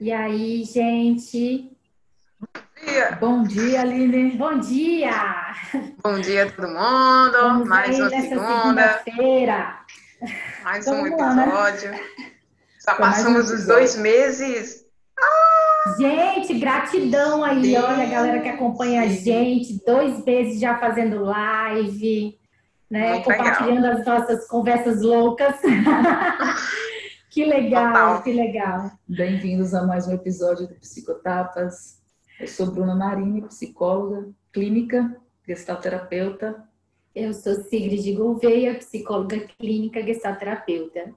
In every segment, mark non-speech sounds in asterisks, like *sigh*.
E aí, gente? Bom dia. Bom dia, Aline. Bom dia! Bom dia, todo mundo. Vamos Mais uma segunda, segunda-feira. mais um lá, né? episódio. Já Foi um passamos os dois meses. Gente, gratidão aí, olha, a galera que acompanha a gente, dois meses já fazendo live, né? Muito compartilhando as nossas conversas loucas. *laughs* que legal, Total. que legal. Bem-vindos a mais um episódio do Psicotapas. Eu sou Bruna Marini, psicóloga clínica, gestalterapeuta. Eu sou Sigrid Gouveia, psicóloga clínica gestalterapeuta.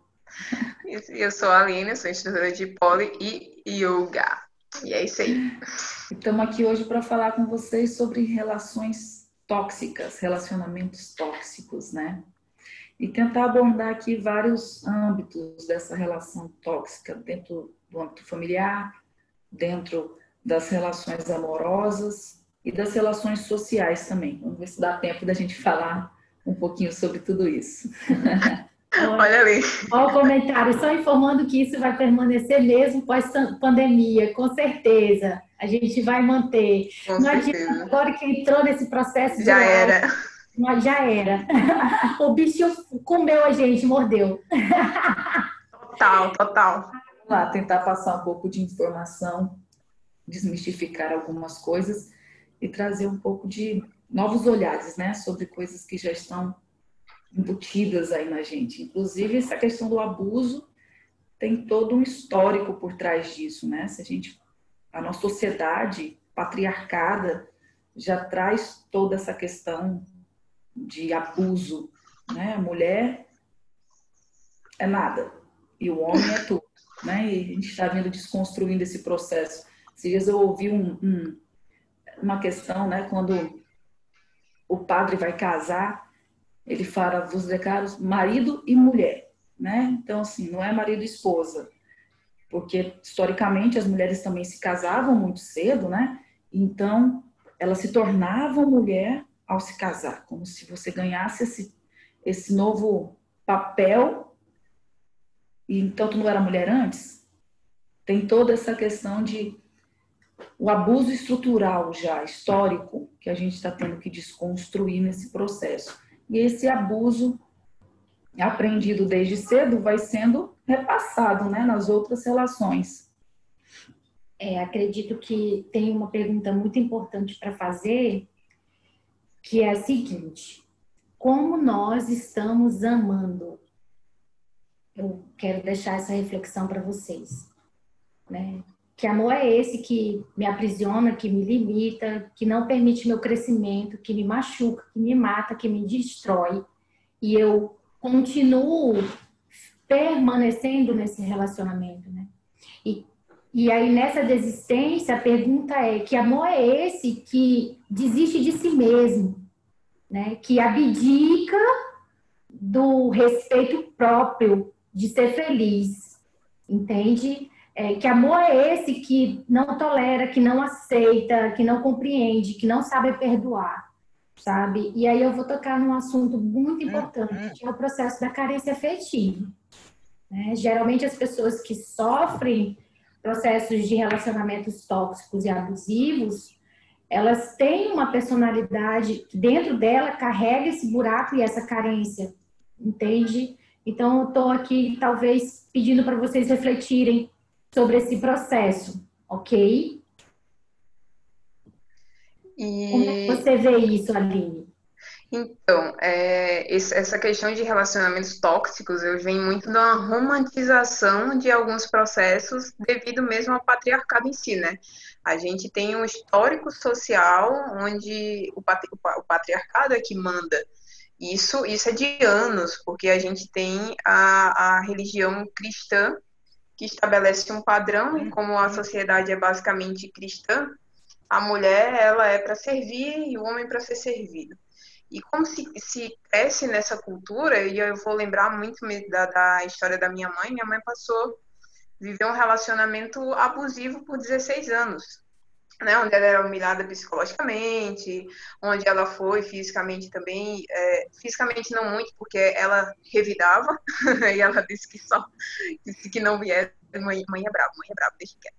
E *laughs* Eu sou a Aline, sou instrutora de poli e yoga. E é isso aí. Estamos aqui hoje para falar com vocês sobre relações tóxicas, relacionamentos tóxicos, né? E tentar abordar aqui vários âmbitos dessa relação tóxica, dentro do âmbito familiar, dentro das relações amorosas e das relações sociais também. Vamos ver se dá tempo da gente falar um pouquinho sobre tudo isso. *laughs* Olha ali. Olha o comentário, só informando que isso vai permanecer mesmo pós-pandemia, com certeza. A gente vai manter. Com Não adianta, certeza. agora que entrou nesse processo Já live, era. Mas já era. *laughs* O bicho comeu a gente, mordeu. Total, total. Vamos lá, tentar passar um pouco de informação, desmistificar algumas coisas e trazer um pouco de novos olhares, né, sobre coisas que já estão embutidas aí na gente. Inclusive, essa questão do abuso tem todo um histórico por trás disso, né? Se a gente, a nossa sociedade patriarcada já traz toda essa questão de abuso, né? A mulher é nada e o homem é tudo, né? E a gente está vindo desconstruindo esse processo. Dias eu ouvi um- um- uma questão, né? Quando o padre vai casar, ele fala, vos declaro marido e mulher, né? Então, assim, não é marido e esposa, porque historicamente as mulheres também se casavam muito cedo, né? Então, elas se tornavam mulher ao se casar, como se você ganhasse esse, esse novo papel e então tu não era mulher antes? Tem toda essa questão de o abuso estrutural já, histórico, que a gente está tendo que desconstruir nesse processo. E esse abuso aprendido desde cedo vai sendo repassado né, nas outras relações. É, acredito que tem uma pergunta muito importante para fazer, que é a seguinte: como nós estamos amando? Eu quero deixar essa reflexão para vocês, né? Que amor é esse que me aprisiona, que me limita, que não permite meu crescimento, que me machuca, que me mata, que me destrói, e eu continuo permanecendo nesse relacionamento, né? E aí, nessa desistência, a pergunta é: que amor é esse que desiste de si mesmo, né? que abdica do respeito próprio de ser feliz, entende? É, que amor é esse que não tolera, que não aceita, que não compreende, que não sabe perdoar, sabe? E aí eu vou tocar num assunto muito importante, que é o processo da carência afetiva. né? Geralmente, as pessoas que sofrem processos de relacionamentos tóxicos e abusivos, elas têm uma personalidade que dentro dela carrega esse buraco e essa carência, entende? Então, eu estou aqui, talvez, pedindo para vocês refletirem sobre esse processo, ok? Como é que E você vê isso, Aline? Então, é, essa questão de relacionamentos tóxicos, eu venho muito da romantização de alguns processos devido mesmo ao patriarcado em si, né? A gente tem um histórico social onde o, patri- o pa- o patriarcado é que manda. Isso, isso é de anos, porque a gente tem a, a religião cristã que estabelece um padrão e como a sociedade é basicamente cristã, a mulher ela é para servir e o homem para ser servido. E como se, se cresce nessa cultura, e eu vou lembrar muito da, da história da minha mãe, minha mãe passou, viveu um relacionamento abusivo por 16 anos. né, onde ela era humilhada psicologicamente, onde ela foi fisicamente também, é, fisicamente não muito, porque ela revidava, *laughs* e ela disse que só, disse que não viesse, mãe, mãe é brava, mãe é brava, deixa que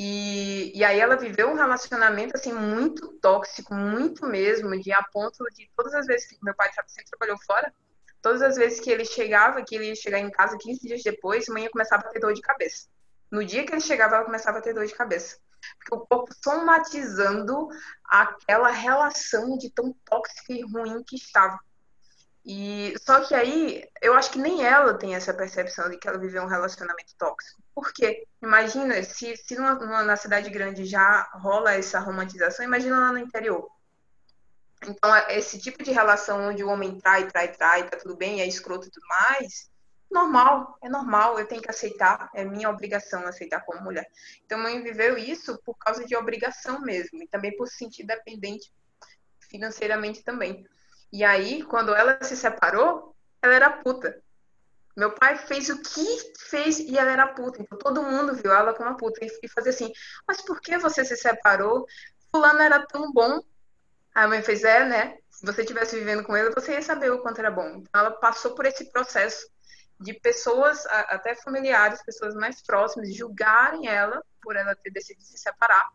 e, e aí ela viveu um relacionamento assim muito tóxico, muito mesmo, de a ponto de todas as vezes que meu pai sempre trabalhou fora, todas as vezes que ele chegava, que ele ia chegar em casa 15 dias depois, mãe começava a ter dor de cabeça. No dia que ele chegava, ela começava a ter dor de cabeça. Porque o corpo somatizando aquela relação de tão tóxica e ruim que estava. E só que aí, eu acho que nem ela tem essa percepção de que ela viveu um relacionamento tóxico. Por quê? Imagina, se, se numa, numa, na cidade grande já rola essa romantização, imagina lá no interior. Então, esse tipo de relação onde o homem trai, trai, trai, tá tudo bem, é escroto e tudo mais, normal, é normal, eu tenho que aceitar, é minha obrigação aceitar como mulher. Então, mãe viveu isso por causa de obrigação mesmo, e também por se sentir dependente financeiramente também. E aí, quando ela se separou, ela era puta. Meu pai fez o que fez e ela era puta. Então todo mundo viu ela como uma puta. E fazia assim, mas por que você se separou? Fulano era tão bom. A mãe fez, é, né? Se você estivesse vivendo com ele, você ia saber o quanto era bom. Então ela passou por esse processo de pessoas, até familiares, pessoas mais próximas, julgarem ela por ela ter decidido se separar.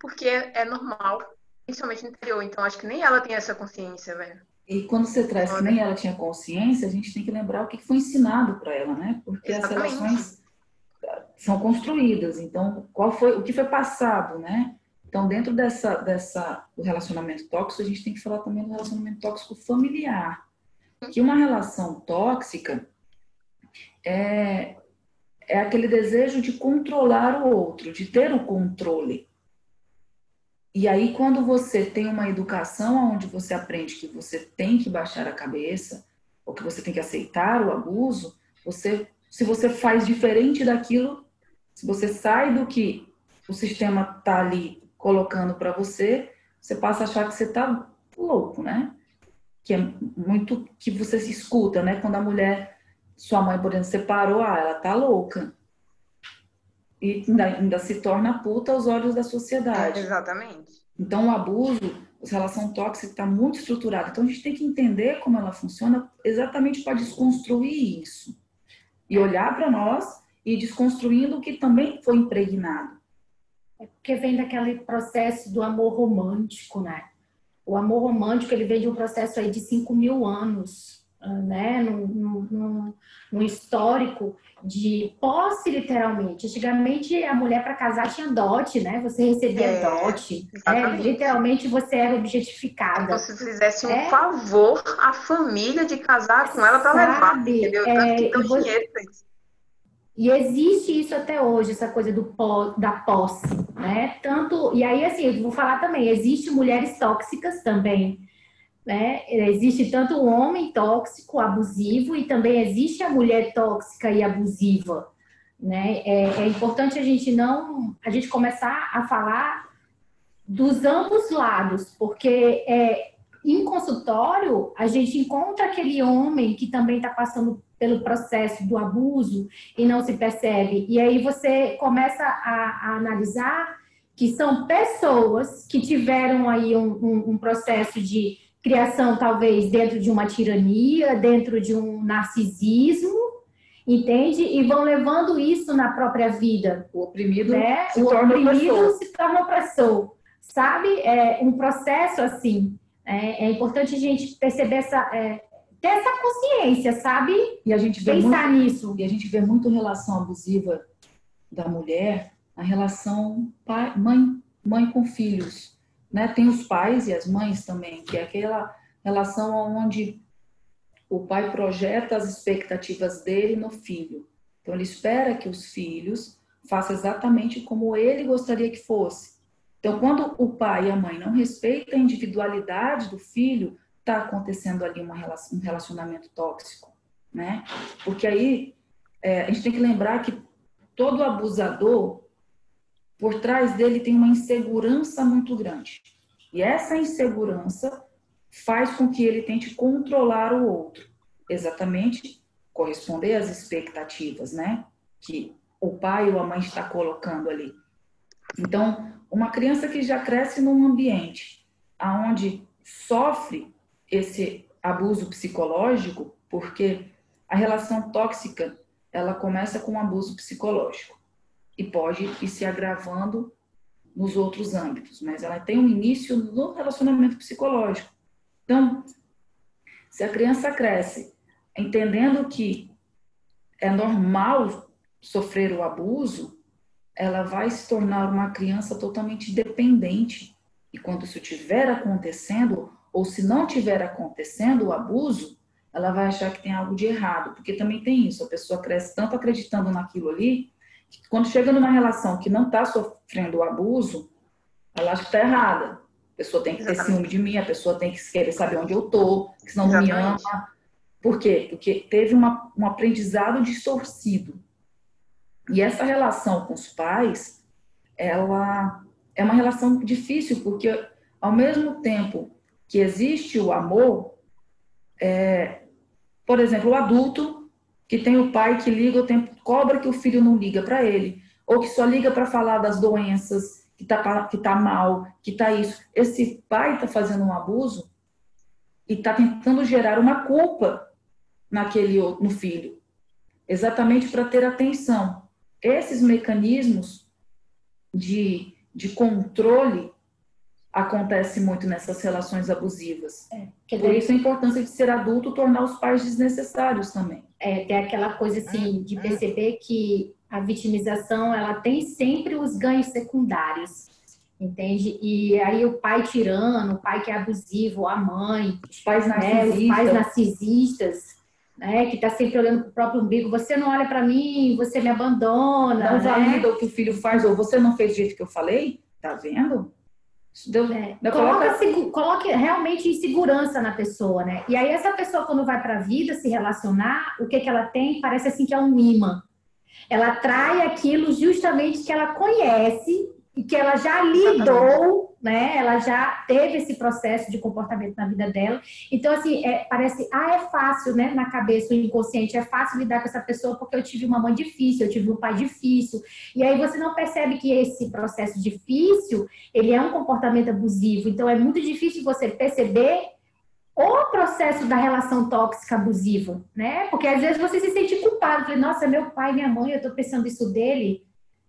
Porque é, é normal, principalmente no interior. Então acho que nem ela tem essa consciência, velho. E quando você traz que nem ela tinha consciência, a gente tem que lembrar o que foi ensinado para ela, né? Porque Exatamente. as relações são construídas. Então, qual foi o que foi passado, né? Então, dentro dessa dessa do relacionamento tóxico, a gente tem que falar também do relacionamento tóxico familiar. Que uma relação tóxica é é aquele desejo de controlar o outro, de ter o controle. E aí, quando você tem uma educação onde você aprende que você tem que baixar a cabeça, ou que você tem que aceitar o abuso, você, se você faz diferente daquilo, se você sai do que o sistema está ali colocando para você, você passa a achar que você está louco, né? Que é muito que você se escuta, né? Quando a mulher, sua mãe, por exemplo, separou, ah, ela tá louca e ainda, ainda se torna puta aos olhos da sociedade. É, exatamente. Então, o abuso, a relação tóxica está muito estruturada. Então, a gente tem que entender como ela funciona exatamente para desconstruir isso. E olhar para nós e desconstruindo o que também foi impregnado. É porque vem daquele processo do amor romântico, né? O amor romântico, ele vem de um processo aí de 5 mil anos, né? Num, num, num histórico de posse, literalmente. Antigamente, a mulher para casar tinha dote, né? Você recebia é, dote. Né? Literalmente, você era objetificada. Como se fizesse um é. favor à família de casar com ela para levar, entendeu? É, que você... E existe isso até hoje, essa coisa do da posse, né? Tanto e aí assim, eu vou falar também, existe mulheres tóxicas também, né? Existe tanto o homem tóxico, abusivo, e também existe a mulher tóxica e abusiva. Né? É, é importante a gente não, a gente começar a falar dos ambos lados, porque é, em consultório a gente encontra aquele homem que também está passando pelo processo do abuso e não se percebe. E aí você começa a, a analisar que são pessoas que tiveram aí um, um, um processo de criação talvez dentro de uma tirania, dentro de um narcisismo, entende? E vão levando isso na própria vida. O oprimido né? se o torna oprimido opressor. se torna opressor, sabe? É um processo assim. É, é importante a gente perceber essa é, ter essa consciência, sabe? E a gente vê pensar muito, nisso. E a gente vê muito relação abusiva da mulher, a relação pai, mãe, mãe com filhos né? Tem os pais e as mães também, que é aquela relação onde o pai projeta as expectativas dele no filho. Então ele espera que os filhos façam exatamente como ele gostaria que fosse. Então quando o pai e a mãe não respeitam a individualidade do filho, está acontecendo ali relação, um relacionamento tóxico, né? Porque aí é, a gente tem que lembrar que todo abusador por trás dele tem uma insegurança muito grande. E essa insegurança faz com que ele tente controlar o outro, exatamente corresponder às expectativas, né? Que o pai ou a mãe está colocando ali. Então, uma criança que já cresce num ambiente onde sofre esse abuso psicológico, porque a relação tóxica ela começa com um abuso psicológico e pode ir se agravando nos outros âmbitos, mas ela tem um início no relacionamento psicológico. Então, se a criança cresce entendendo que é normal sofrer o abuso, ela vai se tornar uma criança totalmente dependente. E quando isso estiver acontecendo, ou se não estiver acontecendo o abuso, ela vai achar que tem algo de errado, porque também tem isso, a pessoa cresce tanto acreditando naquilo ali, quando chega numa relação que não está sofrendo o abuso, ela acha que está errada. A pessoa tem que ter ciúme de mim, a pessoa tem que querer saber onde eu estou, senão não me ama. Por quê? Porque teve uma, um aprendizado distorcido. E essa relação com os pais, ela é uma relação difícil, porque ao mesmo tempo que existe o amor, é, por exemplo, o adulto que tem o pai que liga o tempo, cobra que o filho não liga para ele, ou que só liga para falar das doenças, que tá, que tá mal, que tá isso. Esse pai está fazendo um abuso e está tentando gerar uma culpa naquele no filho, exatamente para ter atenção. Esses mecanismos de, de controle acontece muito nessas relações abusivas. É, Por isso a importância de ser adulto tornar os pais desnecessários também. É, tem aquela coisa assim de perceber que a vitimização ela tem sempre os ganhos secundários, entende? E aí o pai tirano, o pai que é abusivo, a mãe, os pais narcisistas, né, os pais narcisistas né, que está sempre olhando para o próprio umbigo, você não olha para mim, você me abandona. Não né? valida o que o filho faz, ou você não fez do jeito que eu falei, tá vendo? Deu, é. coloca, coloque realmente insegurança na pessoa, né? E aí essa pessoa, quando vai para a vida se relacionar, o que, que ela tem? Parece assim que é um imã. Ela atrai aquilo justamente que ela conhece e que ela já lidou, né? Ela já teve esse processo de comportamento na vida dela. Então, assim, é, parece, ah, é fácil, né? Na cabeça, o inconsciente, é fácil lidar com essa pessoa porque eu tive uma mãe difícil, eu tive um pai difícil. E aí você não percebe que esse processo difícil, ele é um comportamento abusivo. Então, é muito difícil você perceber o processo da relação tóxica abusiva, né? Porque às vezes você se sente culpado, fala, nossa, meu pai, minha mãe, eu tô pensando isso dele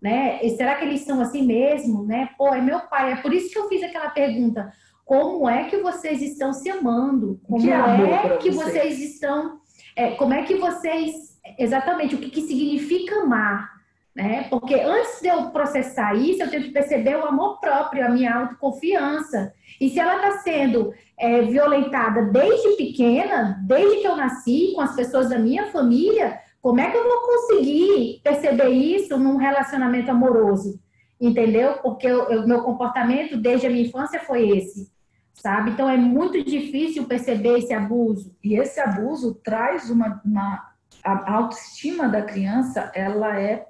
né? E será que eles são assim mesmo, né? Pô, é meu pai. É por isso que eu fiz aquela pergunta. Como é que vocês estão se amando? Como que é que você? vocês estão... É, como é que vocês... Exatamente, o que, que significa amar? Né? Porque antes de eu processar isso, eu tenho que perceber o amor próprio, a minha autoconfiança. E se ela está sendo é, violentada desde pequena, desde que eu nasci, com as pessoas da minha família, como é que eu vou conseguir perceber isso num relacionamento amoroso? Entendeu? Porque o meu comportamento desde a minha infância foi esse, sabe? Então é muito difícil perceber esse abuso. E esse abuso traz uma, uma a autoestima da criança, ela é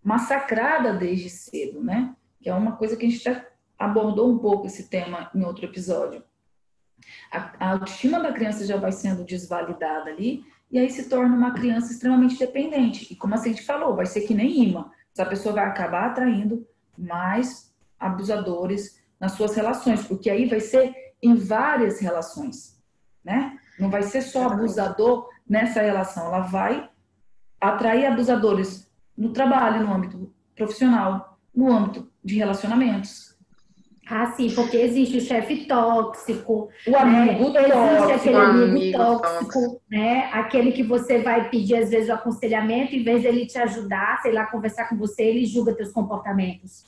massacrada desde cedo, né? Que é uma coisa que a gente já abordou um pouco esse tema em outro episódio. A, autoestima da criança já vai sendo desvalidada ali e aí se torna uma criança extremamente dependente. E como a gente falou, vai ser que nem imã. Essa pessoa vai acabar atraindo mais abusadores nas suas relações, porque aí vai ser em várias relações, né? Não vai ser só abusador nessa relação, ela vai atrair abusadores no trabalho, no âmbito profissional, no âmbito de relacionamentos, ah, sim, porque existe o chefe tóxico, o amigo né? tóxico, existe aquele amigo, amigo tóxico, tóxico, né? Aquele que você vai pedir às vezes o aconselhamento, em vez dele te ajudar, sei lá, conversar com você, ele julga teus comportamentos,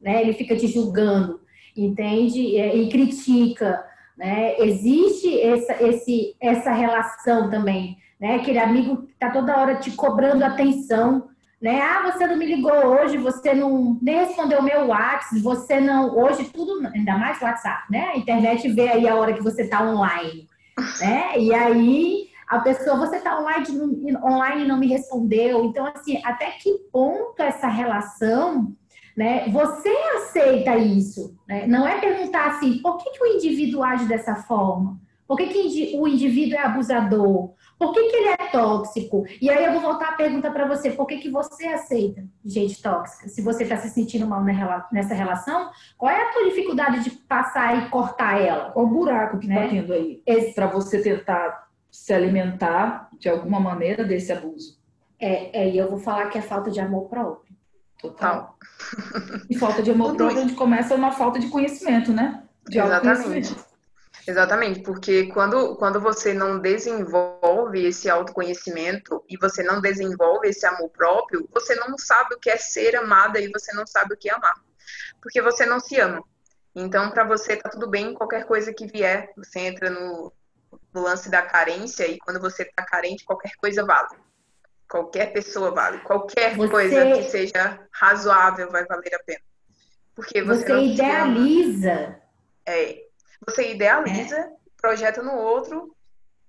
né? Ele fica te julgando, entende? E, e critica, né? Existe essa, esse, essa relação também, né? Aquele amigo que tá toda hora te cobrando atenção, né? Ah, você não me ligou hoje, você não nem respondeu meu WhatsApp, você não. Hoje tudo, ainda mais WhatsApp, né? A internet vê aí a hora que você está online, né? E aí a pessoa, você está online, online e não me respondeu. Então, assim, até que ponto essa relação, né? Você aceita isso, né? Não é perguntar assim, por que, que o indivíduo age dessa forma? Por que, que o indivíduo é abusador? Por que, que ele é tóxico? E aí eu vou voltar a pergunta para você: por que, que você aceita gente tóxica? Se você está se sentindo mal nessa relação, qual é a tua dificuldade de passar e cortar ela? Qual o buraco que está né? tendo aí? Para você tentar se alimentar de alguma maneira desse abuso. É, é, e eu vou falar que é falta de amor próprio. Total. E falta de amor próprio, a gente começa uma falta de conhecimento, né? De Exatamente. Exatamente, porque quando, quando você não desenvolve esse autoconhecimento e você não desenvolve esse amor próprio, você não sabe o que é ser amada e você não sabe o que é amar. Porque você não se ama. Então, para você, tá tudo bem, qualquer coisa que vier, você entra no, no lance da carência e quando você tá carente, qualquer coisa vale. Qualquer pessoa vale. Qualquer você... coisa que seja razoável vai valer a pena. Porque você, você idealiza. É, você idealiza, é. projeta no outro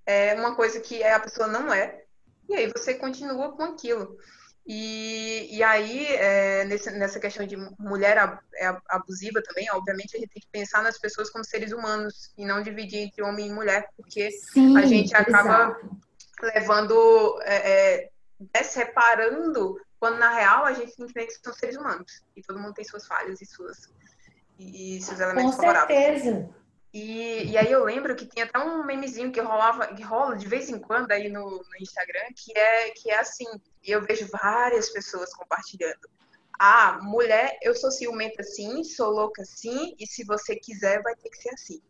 é uma coisa que a pessoa não é, e aí você continua com aquilo. E, e aí, é, nesse, nessa questão de mulher é abusiva também, obviamente a gente tem que pensar nas pessoas como seres humanos e não dividir entre homem e mulher, porque Sim, a gente acaba exato. levando, é, é, desreparando, quando na real a gente tem que ver que são seres humanos e todo mundo tem suas falhas e suas e, e seus elementos Com favoráveis. E, e aí eu lembro que tinha até um memezinho que rolava, que rola de vez em quando aí no, no Instagram, que é, que é assim, eu vejo várias pessoas compartilhando. Ah, mulher, eu sou ciumenta assim, sou louca assim, e se você quiser, vai ter que ser assim.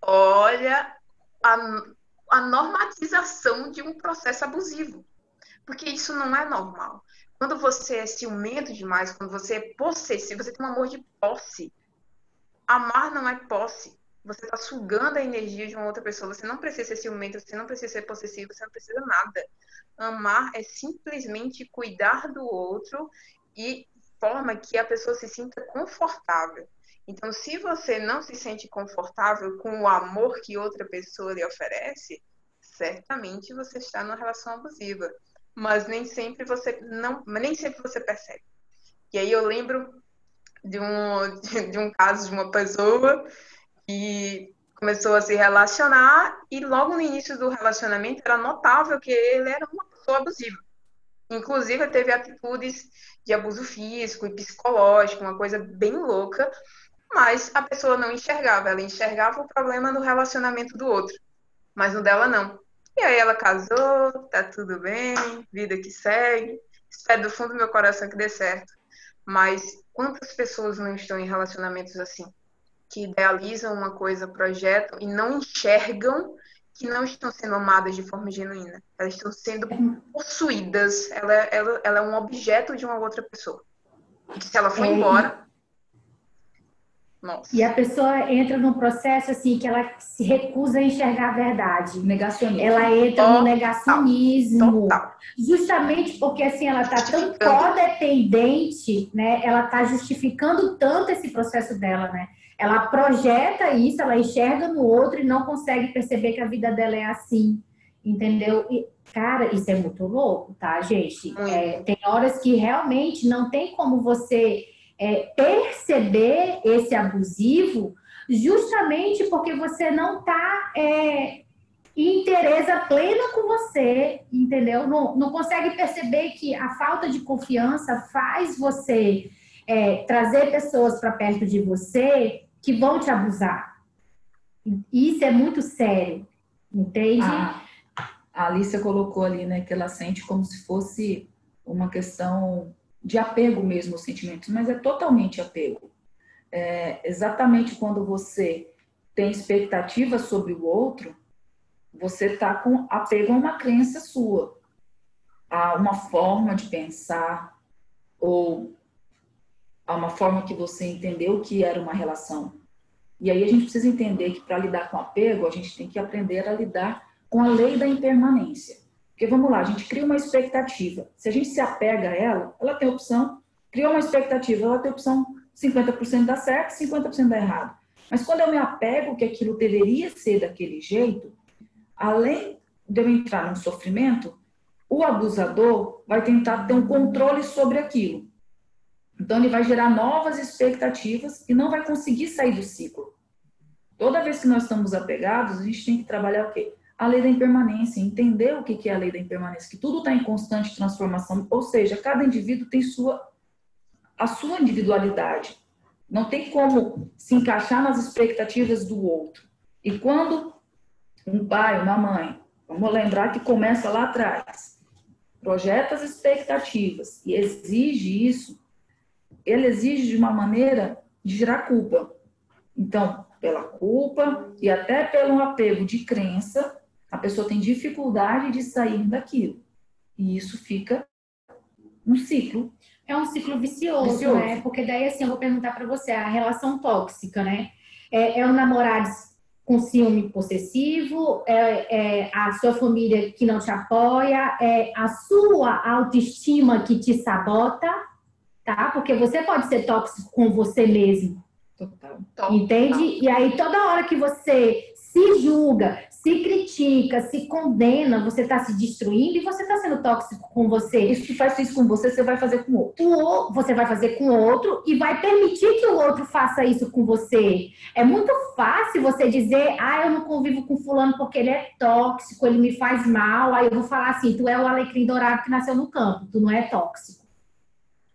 Olha a, a normatização de um processo abusivo. Porque isso não é normal. Quando você é ciumento demais, quando você é possessivo, você tem um amor de posse. Amar não é posse. Você está sugando a energia de uma outra pessoa. Você não precisa ser ciumento, você não precisa ser possessivo, você não precisa nada. Amar é simplesmente cuidar do outro e forma que a pessoa se sinta confortável. Então, se você não se sente confortável com o amor que outra pessoa lhe oferece, certamente você está numa relação abusiva. Mas nem sempre você não, nem sempre você percebe. E aí eu lembro de um, *laughs* de um caso de uma pessoa e começou a se relacionar e logo no início do relacionamento era notável que ele era uma pessoa abusiva. Inclusive teve atitudes de abuso físico e psicológico, uma coisa bem louca, mas a pessoa não enxergava, ela enxergava o problema no relacionamento do outro, mas no dela não. E aí ela casou, tá tudo bem, vida que segue. Espero do fundo do meu coração que dê certo. Mas quantas pessoas não estão em relacionamentos assim? Que idealizam uma coisa, projetam e não enxergam que não estão sendo amadas de forma genuína. Elas estão sendo possuídas. Ela, ela, ela é um objeto de uma outra pessoa. E se ela for é, embora. Nossa. E a pessoa entra num processo assim que ela se recusa a enxergar a verdade. Negacionismo. Ela entra Total. no negacionismo. Total. Justamente porque assim ela está tão codependente, né? Ela está justificando tanto esse processo dela, né? Ela projeta isso, ela enxerga no outro e não consegue perceber que a vida dela é assim, entendeu? E, cara, isso é muito louco, tá, gente? É, tem horas que realmente não tem como você é, perceber esse abusivo, justamente porque você não tá é, em interesa plena com você, entendeu? Não, não consegue perceber que a falta de confiança faz você é, trazer pessoas para perto de você que vão te abusar. Isso é muito sério, entende? A, a Alicia colocou ali, né, que ela sente como se fosse uma questão de apego mesmo aos sentimentos, mas é totalmente apego. É, exatamente quando você tem expectativa sobre o outro, você está com apego a uma crença sua, a uma forma de pensar ou a uma forma que você entendeu que era uma relação. E aí a gente precisa entender que para lidar com apego, a gente tem que aprender a lidar com a lei da impermanência. Porque vamos lá, a gente cria uma expectativa. Se a gente se apega a ela, ela tem opção, criou uma expectativa, ela tem opção 50% dá certo, 50% dá errado. Mas quando eu me apego que aquilo deveria ser daquele jeito, além de eu entrar num sofrimento, o abusador vai tentar ter um controle sobre aquilo. Então, ele vai gerar novas expectativas e não vai conseguir sair do ciclo. Toda vez que nós estamos apegados, a gente tem que trabalhar o quê? A lei da impermanência, entender o que é a lei da impermanência, que tudo está em constante transformação, ou seja, cada indivíduo tem sua, a sua individualidade. Não tem como se encaixar nas expectativas do outro. E quando um pai, uma mãe, vamos lembrar que começa lá atrás, projeta as expectativas e exige isso, ele exige de uma maneira de gerar culpa. Então, pela culpa e até pelo apego de crença, a pessoa tem dificuldade de sair daquilo. E isso fica um ciclo. É um ciclo vicioso, vicioso. né? Porque daí, assim, eu vou perguntar para você, a relação tóxica, né? É, é o namorado com ciúme possessivo, é, é, a sua família que não te apoia, é a sua autoestima que te sabota, tá? Porque você pode ser tóxico com você mesmo. Total. Entende? E aí, toda hora que você se julga, se critica, se condena, você está se destruindo e você está sendo tóxico com você. Isso que faz isso com você, você vai fazer com o outro. O, você vai fazer com o outro e vai permitir que o outro faça isso com você. É muito fácil você dizer, ah, eu não convivo com fulano porque ele é tóxico, ele me faz mal. Aí eu vou falar assim, tu é o alecrim dourado que nasceu no campo, tu não é tóxico.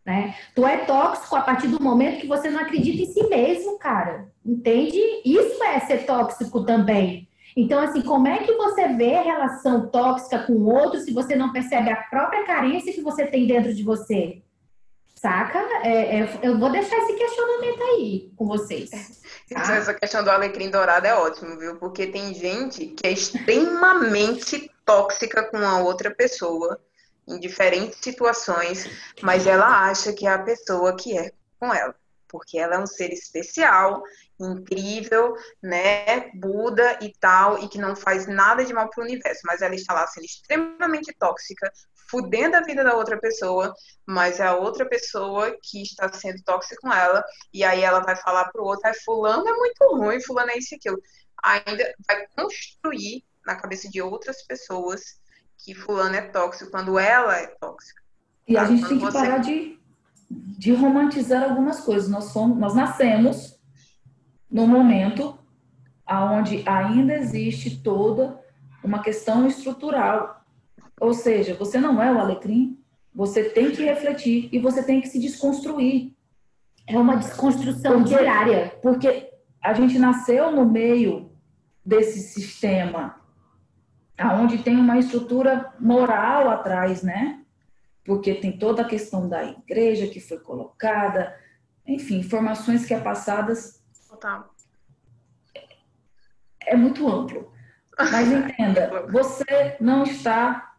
Né? Tu é tóxico a partir do momento que você não acredita em si mesmo, cara. Entende? Isso é ser tóxico também. Então, assim, como é que você vê a relação tóxica com o outro se você não percebe a própria carência que você tem dentro de você? Saca? É, é, eu vou deixar esse questionamento aí com vocês. *laughs* Tá? Essa questão do alecrim dourado é ótimo, viu? Porque tem gente que é extremamente tóxica com a outra pessoa em diferentes situações, mas ela acha que é a pessoa que é com ela, porque ela é um ser especial, incrível, né, Buda e tal, e que não faz nada de mal para o universo, mas ela está lá sendo extremamente tóxica, fudendo a vida da outra pessoa, mas é a outra pessoa que está sendo tóxica com ela, e aí ela vai falar para o outro, ah, fulano é muito ruim, fulano é isso e aquilo. Ainda vai construir na cabeça de outras pessoas que fulano é tóxico quando ela é tóxica. E a gente tem que você... parar de, de romantizar algumas coisas. Nós, fomos, nós nascemos num momento onde ainda existe toda uma questão estrutural. Ou seja, você não é o alecrim, você tem que refletir e você tem que se desconstruir. É uma desconstrução porque, diária. Porque a gente nasceu no meio desse sistema aonde tem uma estrutura moral atrás, né? Porque tem toda a questão da igreja que foi colocada, enfim, informações que é passadas. Total. É muito amplo. Mas entenda, *laughs* você não está.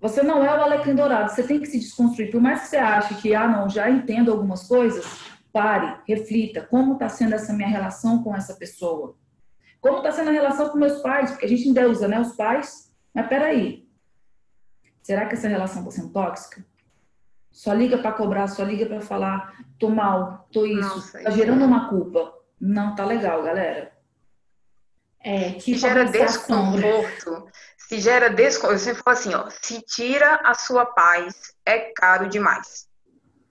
Você não é o alecrim dourado, você tem que se desconstruir. Por mais que você ache que, ah, não, já entendo algumas coisas, pare, reflita. Como está sendo essa minha relação com essa pessoa? Como está sendo a relação com meus pais? Porque a gente endeusa, né? Os pais. Mas peraí. Será que essa relação está sendo tóxica? Só liga para cobrar, só liga para falar, tô mal, tô isso, Nossa, tá gerando é. uma culpa. Não tá legal, galera. É, tipo se gera desconforto, se gera desconforto, eu sempre falo assim, ó, se tira a sua paz, é caro demais.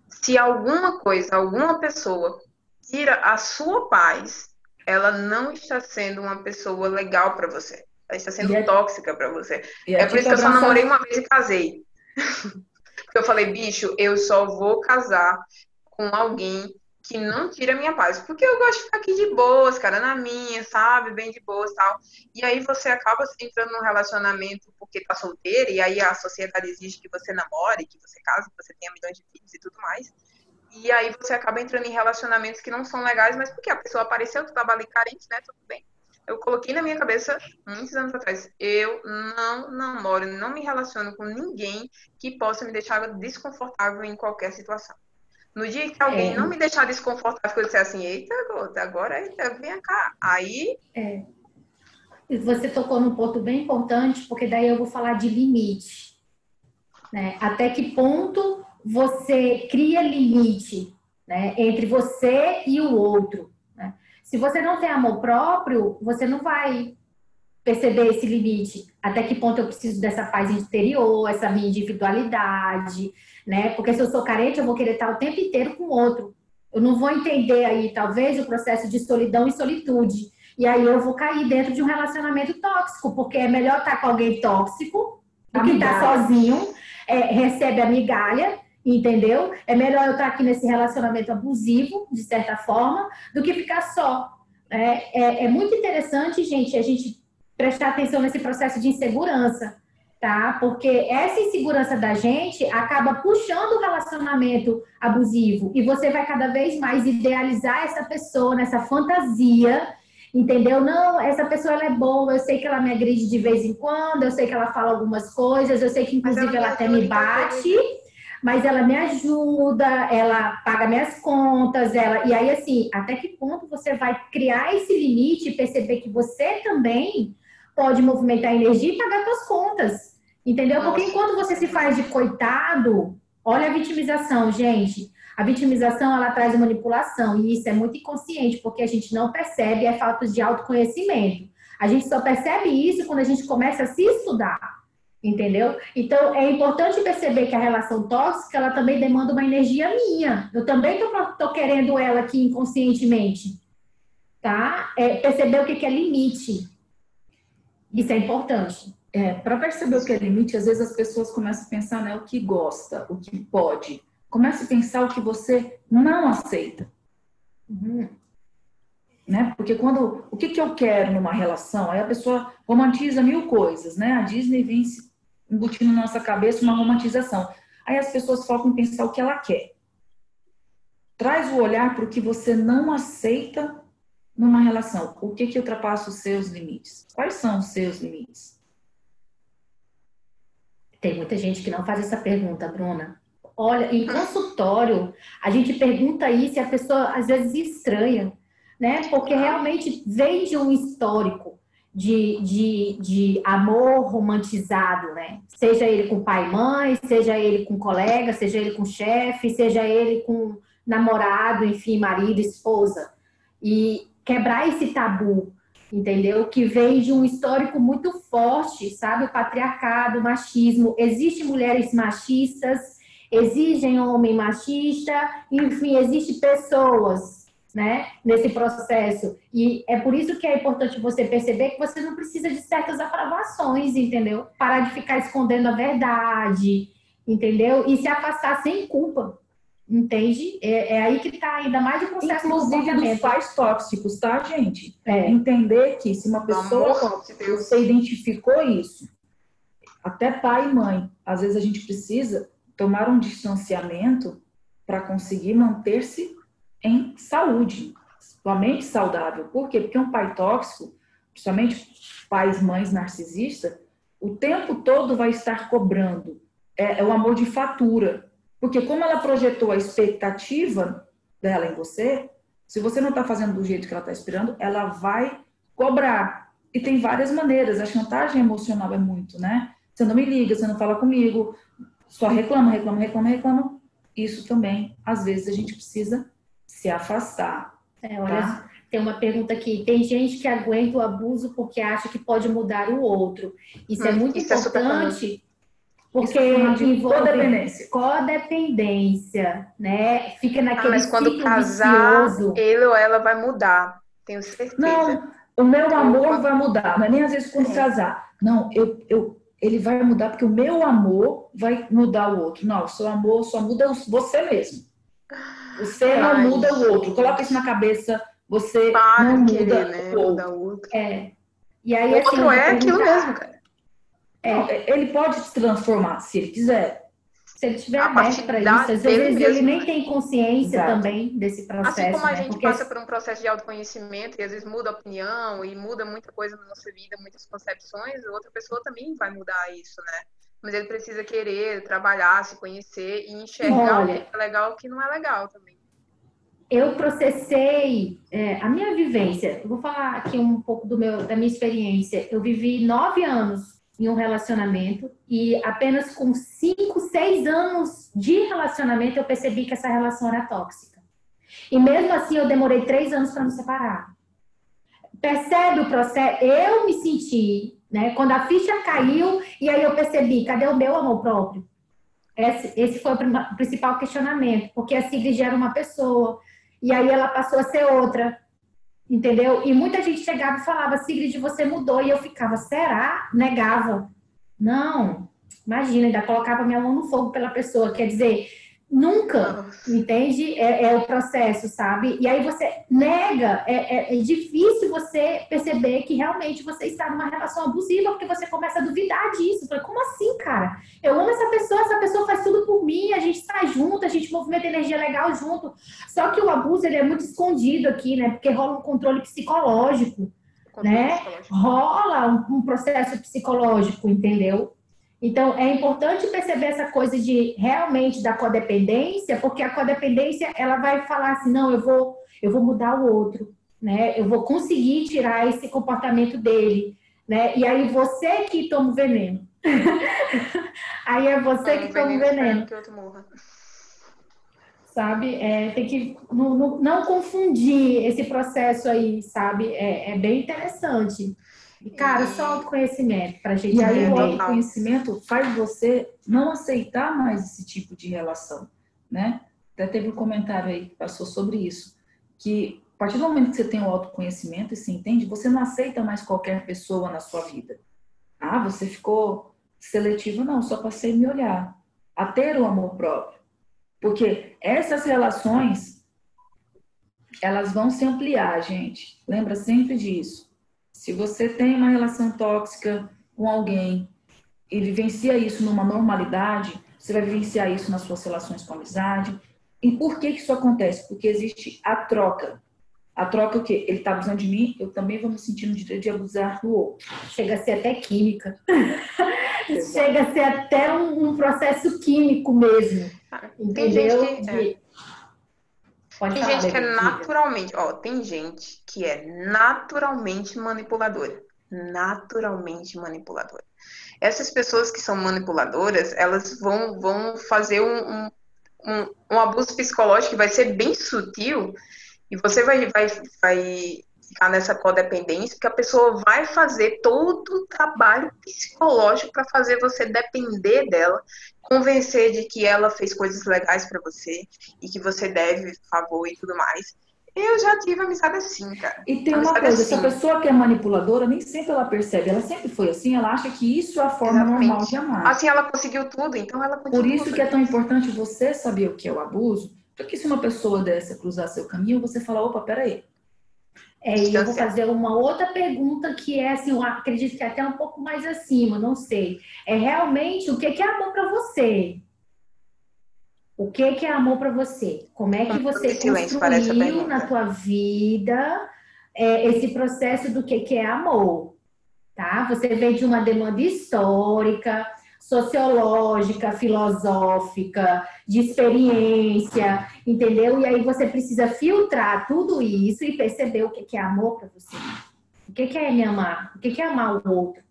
Se alguma coisa, alguma pessoa tira a sua paz, ela não está sendo uma pessoa legal para você. Ela está sendo é, tóxica para você. É por isso que eu só namorei uma vez e casei. Porque *laughs* eu falei, bicho, eu só vou casar com alguém que não tira a minha paz. Porque eu gosto de ficar aqui de boas, cara, na minha, sabe? Bem de boas e tal. E aí você acaba entrando num relacionamento porque tá solteira, e aí a sociedade exige que você namore, que você case, que você tenha milhões de filhos e tudo mais. E aí você acaba entrando em relacionamentos que não são legais, mas porque a pessoa apareceu, tu tava ali carente, né? Tudo bem. Eu coloquei na minha cabeça, muitos anos atrás, eu não namoro, não me relaciono com ninguém que possa me deixar desconfortável em qualquer situação. No dia que alguém é. não me deixar desconfortável, eu disser assim, eita, gota, agora eita, vem cá. Aí. É. Você tocou num ponto bem importante, porque daí eu vou falar de limite. Né? Até que ponto você cria limite né, entre você e o outro. Né? Se você não tem amor próprio, você não vai perceber esse limite. Até que ponto eu preciso dessa paz interior, essa minha individualidade, né? Porque se eu sou carente, eu vou querer estar o tempo inteiro com o outro. Eu não vou entender aí, talvez, o processo de solidão e solitude. E aí eu vou cair dentro de um relacionamento tóxico, porque é melhor estar com alguém tóxico do que estar sozinho, é, recebe a migalha, entendeu? É melhor eu estar aqui nesse relacionamento abusivo, de certa forma, do que ficar só. É, é, é muito interessante, gente, a gente prestar atenção nesse processo de insegurança tá? Porque essa insegurança da gente acaba puxando o relacionamento abusivo e você vai cada vez mais idealizar essa pessoa nessa fantasia, entendeu? Não, essa pessoa ela é boa, eu sei que ela me agride de vez em quando, eu sei que ela fala algumas coisas, eu sei que inclusive ela, ela até me bate, mas ela me ajuda, ela paga minhas contas, ela e aí assim, até que ponto você vai criar esse limite e perceber que você também pode movimentar energia e pagar suas contas. Entendeu? Porque enquanto você se faz de coitado, olha a vitimização, gente. A vitimização ela traz manipulação e isso é muito inconsciente porque a gente não percebe, é falta de autoconhecimento. A gente só percebe isso quando a gente começa a se estudar, entendeu? Então é importante perceber que a relação tóxica ela também demanda uma energia minha. Eu também tô, tô querendo ela aqui inconscientemente, tá? É perceber o que, que é limite. Isso é importante é, para perceber o que é limite, às vezes as pessoas começam a pensar né, o que gosta, o que pode. Comece a pensar o que você não aceita. Uhum. Né? Porque quando. O que, que eu quero numa relação? Aí a pessoa romantiza mil coisas, né? A Disney vem embutindo na nossa cabeça uma romantização. Aí as pessoas focam em pensar o que ela quer. Traz o olhar para o que você não aceita numa relação. O que, que ultrapassa os seus limites? Quais são os seus limites? Tem muita gente que não faz essa pergunta, Bruna. Olha, em consultório, a gente pergunta isso e a pessoa às vezes estranha, né? Porque realmente vem de um histórico de, de, de amor romantizado, né? Seja ele com pai e mãe, seja ele com colega, seja ele com chefe, seja ele com namorado, enfim, marido, esposa. E quebrar esse tabu entendeu? Que vem de um histórico muito forte, sabe? O patriarcado, o machismo. Existem mulheres machistas, existem homem machista, enfim, existem pessoas, né? Nesse processo. E é por isso que é importante você perceber que você não precisa de certas aprovações, entendeu? Parar de ficar escondendo a verdade, entendeu? E se afastar sem culpa. Entende? É, é, aí que está ainda mais o processo Inclusive dos pais tóxicos, tá, gente? É. Entender que se uma pessoa tóxica, você identificou isso, até pai e mãe, às vezes a gente precisa tomar um distanciamento para conseguir manter-se em saúde, sua mente saudável. Por quê? Porque um pai tóxico, principalmente pais, mães narcisistas, o tempo todo vai estar cobrando. É, é o amor de fatura porque como ela projetou a expectativa dela em você, se você não está fazendo do jeito que ela está esperando, ela vai cobrar. E tem várias maneiras. A chantagem emocional é muito, né? Você não me liga, você não fala comigo, só reclama, reclama, reclama, reclama. Isso também, às vezes, a gente precisa se afastar. É, olha, tá? tem uma pergunta aqui. Tem gente que aguenta o abuso porque acha que pode mudar o outro. Isso é hum, é muito isso é importante. É porque envolve codependência. codependência, né? Fica naquele ah, mas quando casar, vicioso. ele ou ela vai mudar, tenho certeza. Não, o meu amor vai mudar, é nem às vezes quando é. casar. Não, eu, eu, ele vai mudar porque o meu amor vai mudar o outro. Não, o seu amor só muda você mesmo. Você Ai, não muda o outro. Coloca isso na cabeça, você Para não muda, querer, né? o outro. o outro. É. E aí, o assim, outro é aquilo mesmo, cara. É. Ele pode se transformar, se ele quiser. Se ele tiver aberto para isso, às vezes ele nem tem consciência Exato. também desse processo. Assim como a né? gente Porque... passa por um processo de autoconhecimento e às vezes muda a opinião e muda muita coisa na nossa vida, muitas concepções, outra pessoa também vai mudar isso, né? Mas ele precisa querer trabalhar, se conhecer e enxergar Olha, o que é legal e o que não é legal também. Eu processei é, a minha vivência. Eu vou falar aqui um pouco do meu, da minha experiência. Eu vivi nove anos em um relacionamento e apenas com cinco, seis anos de relacionamento eu percebi que essa relação era tóxica. E mesmo assim eu demorei três anos para me separar. Percebe o processo? Eu me senti, né? Quando a ficha caiu e aí eu percebi, cadê o meu amor próprio? Esse, esse foi o principal questionamento, porque a Sigrid era uma pessoa e aí ela passou a ser outra. entendeu? E muita gente chegava e falava, Sigrid, você mudou. E eu ficava, será? Negava. Não, imagina, ainda colocava minha mão no fogo pela pessoa. Quer dizer, Nunca, entende? É, é, o processo, sabe? E aí você nega, é, é, é, difícil você perceber que realmente você está numa relação abusiva, porque você começa a duvidar disso. Fala, como assim, cara? Eu amo essa pessoa, essa pessoa faz tudo por mim, a gente está junto, a gente movimenta energia legal junto. Só que o abuso, ele é muito escondido aqui, né? Porque rola um controle psicológico, controle né? Psicológico. Rola um, um processo psicológico, entendeu? Então, é importante perceber essa coisa de realmente da codependência, porque a codependência ela vai falar assim, não, eu vou, eu vou mudar o outro, né? Eu vou conseguir tirar esse comportamento dele, né? E aí você que toma o veneno. *laughs* aí é você que toma o veneno. Que sabe? É, tem que não, não, não, confundir esse processo aí, sabe? É, é bem interessante. E, cara, só autoconhecimento para a gente. E aí, o autoconhecimento faz você não aceitar mais esse tipo de relação, né? Até teve um comentário aí que passou sobre isso, que a partir do momento que você tem o autoconhecimento e se entende, você não aceita mais qualquer pessoa na sua vida. Ah, você ficou seletivo? Não, só passei a me olhar. A ter o amor próprio. Porque essas relações, elas vão se ampliar, gente. Lembra sempre disso. Se você tem uma relação tóxica com alguém e vivencia isso numa normalidade, você vai vivenciar isso nas suas relações com amizade. E por que, que isso acontece? Porque existe a troca. A troca é o quê? Ele está abusando de mim, eu também vou me sentir no direito de abusar do outro. Chega a ser até química. *laughs* Chega a ser até um, um processo químico mesmo. Ah, entendeu? Tem gente que, é. Pode tem falar, gente que é naturalmente, ó, tem gente que é naturalmente manipuladora. Naturalmente manipuladora. Essas pessoas que são manipuladoras, elas vão, vão fazer um, um, um abuso psicológico que vai ser bem sutil e você vai, vai, vai ficar nessa codependência, porque a pessoa vai fazer todo o trabalho psicológico para fazer você depender dela, convencer de que ela fez coisas legais para você e que você deve favor e tudo mais. Eu já tive amizade assim, cara. E tem uma coisa, assim. essa pessoa que é manipuladora, nem sempre ela percebe, ela sempre foi assim, ela acha que isso é a forma Exatamente. normal de amar. Assim, ela conseguiu tudo, então ela continua. Por isso que é tão importante você saber o que é o abuso, porque se uma pessoa dessa cruzar seu caminho, você fala, opa, peraí, é, e eu vou fazer uma outra pergunta que é assim, eu acredito que é até um pouco mais acima, não sei. É realmente o que é amor para você? O que é amor para você? Como é que você construiu na tua vida é, esse processo do que é amor? Tá? Você vem de uma demanda histórica, sociológica, filosófica, de experiência, entendeu? E aí você precisa filtrar tudo isso e perceber o que é amor para você. O que é me amar? O que é amar o outro?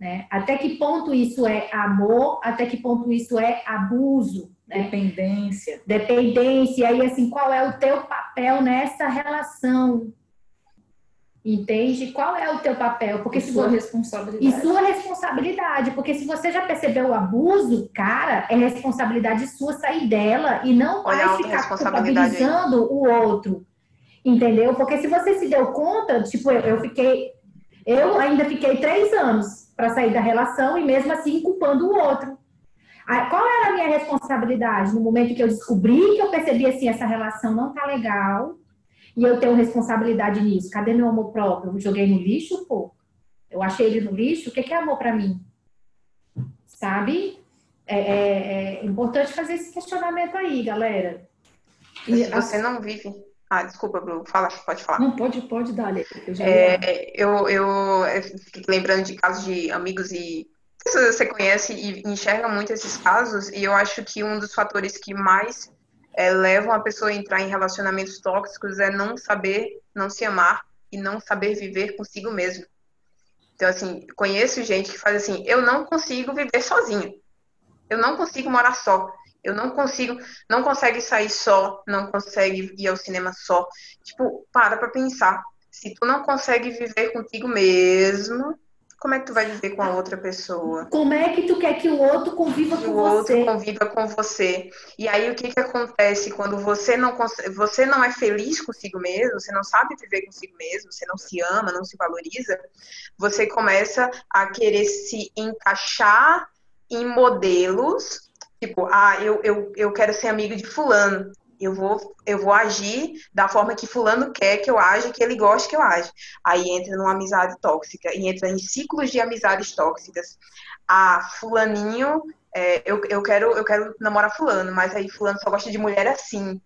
Né? Até que ponto isso é amor? Até que ponto isso é abuso? Né? Dependência. Dependência. E aí, assim, qual é o teu papel nessa relação? Entende? Qual é o teu papel? Porque e se sua responsabilidade. E sua responsabilidade, porque se você já percebeu o abuso, cara, é responsabilidade sua sair dela e não mais ficar culpabilizando o outro. Entendeu? Porque se você se deu conta, tipo, eu, eu fiquei, eu ainda fiquei três anos para sair da relação e mesmo assim culpando o outro. Qual era a minha responsabilidade no momento que eu descobri que eu percebi assim essa relação não tá legal? E eu tenho responsabilidade nisso. Cadê meu amor próprio? Eu joguei no lixo, pô. Eu achei ele no lixo. O que é amor para mim? Sabe? É, é, é, importante fazer esse questionamento aí, galera. E se você não vive. Ah, desculpa, Bruno. Fala, pode falar. Não, pode, pode dar, Eu, já é, eu, eu, eu fiquei lembrando de casos de amigos e você conhece e enxerga muito esses casos, e eu acho que um dos fatores que mais é, levam a pessoa a entrar em relacionamentos tóxicos é não saber, não se amar e não saber viver consigo mesmo. Então, assim, conheço gente que faz assim: eu não consigo viver sozinha. Eu não consigo morar só. Eu não consigo, não consegue sair só, não consegue ir ao cinema só. Tipo, para pra pensar. Se tu não consegue viver contigo mesmo, como é que tu vai viver com a outra pessoa? Como é que tu quer que o outro conviva que com o você? outro conviva com você. E aí o que que acontece quando você não você não é feliz consigo mesmo, você não sabe viver consigo mesmo, você não se ama, não se valoriza, você começa a querer se encaixar em modelos, tipo, ah, eu, eu, eu quero ser amigo de fulano eu vou, eu vou agir da forma que fulano quer que eu age, que ele goste que eu age. Aí entra numa amizade tóxica e entra em ciclos de amizades tóxicas. Ah, fulaninho, é, eu, eu, quero, eu quero namorar fulano, mas aí fulano só gosta de mulher assim,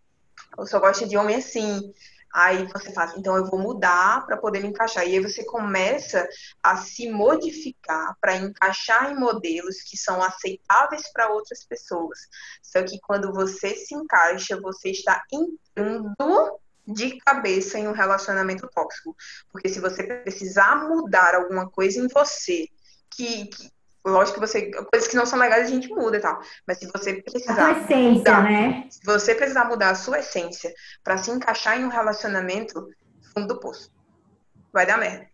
ou só gosta de homem assim. Aí você faz, então eu vou mudar para poder me encaixar. E aí você começa a se modificar para encaixar em modelos que são aceitáveis para outras pessoas. Só que quando você se encaixa, você está entrando de cabeça em um relacionamento tóxico. Porque se você precisar mudar alguma coisa em você que, que Lógico que você. Coisas que não são legais a gente muda e tal. Mas se você precisar. A tua essência, mudar, né? Se você precisar mudar a sua essência para se encaixar em um relacionamento, fundo do poço. Vai dar merda.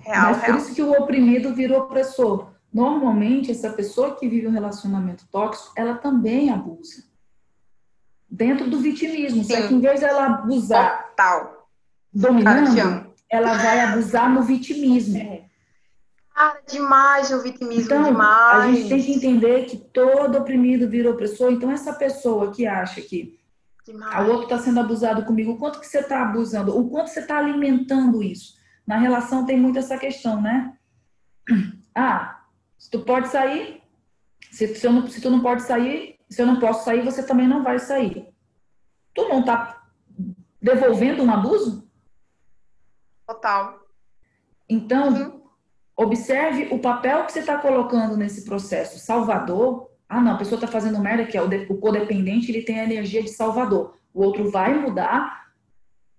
Real, Mas real. por isso que o oprimido virou opressor. Normalmente, essa pessoa que vive um relacionamento tóxico, ela também abusa. Dentro do vitimismo. Sim. Só que em vez dela abusar Total. dominando, ela vai abusar no vitimismo. É. Cara, demais o vitimismo, então, demais. A gente tem que entender que todo oprimido vira opressor. Então, essa pessoa que acha que demais. o outro está sendo abusado comigo, o quanto que você está abusando? O quanto você está alimentando isso? Na relação tem muito essa questão, né? *clears throat* Ah, se tu pode sair, se, se, não, se tu não pode sair, se eu não posso sair, você também não vai sair. Tu não está devolvendo um abuso? Total. Então, uhum. Observe o papel que você está colocando nesse processo. Salvador. Ah, não, a pessoa está fazendo merda, que é o, de, o codependente, ele tem a energia de salvador. O outro vai mudar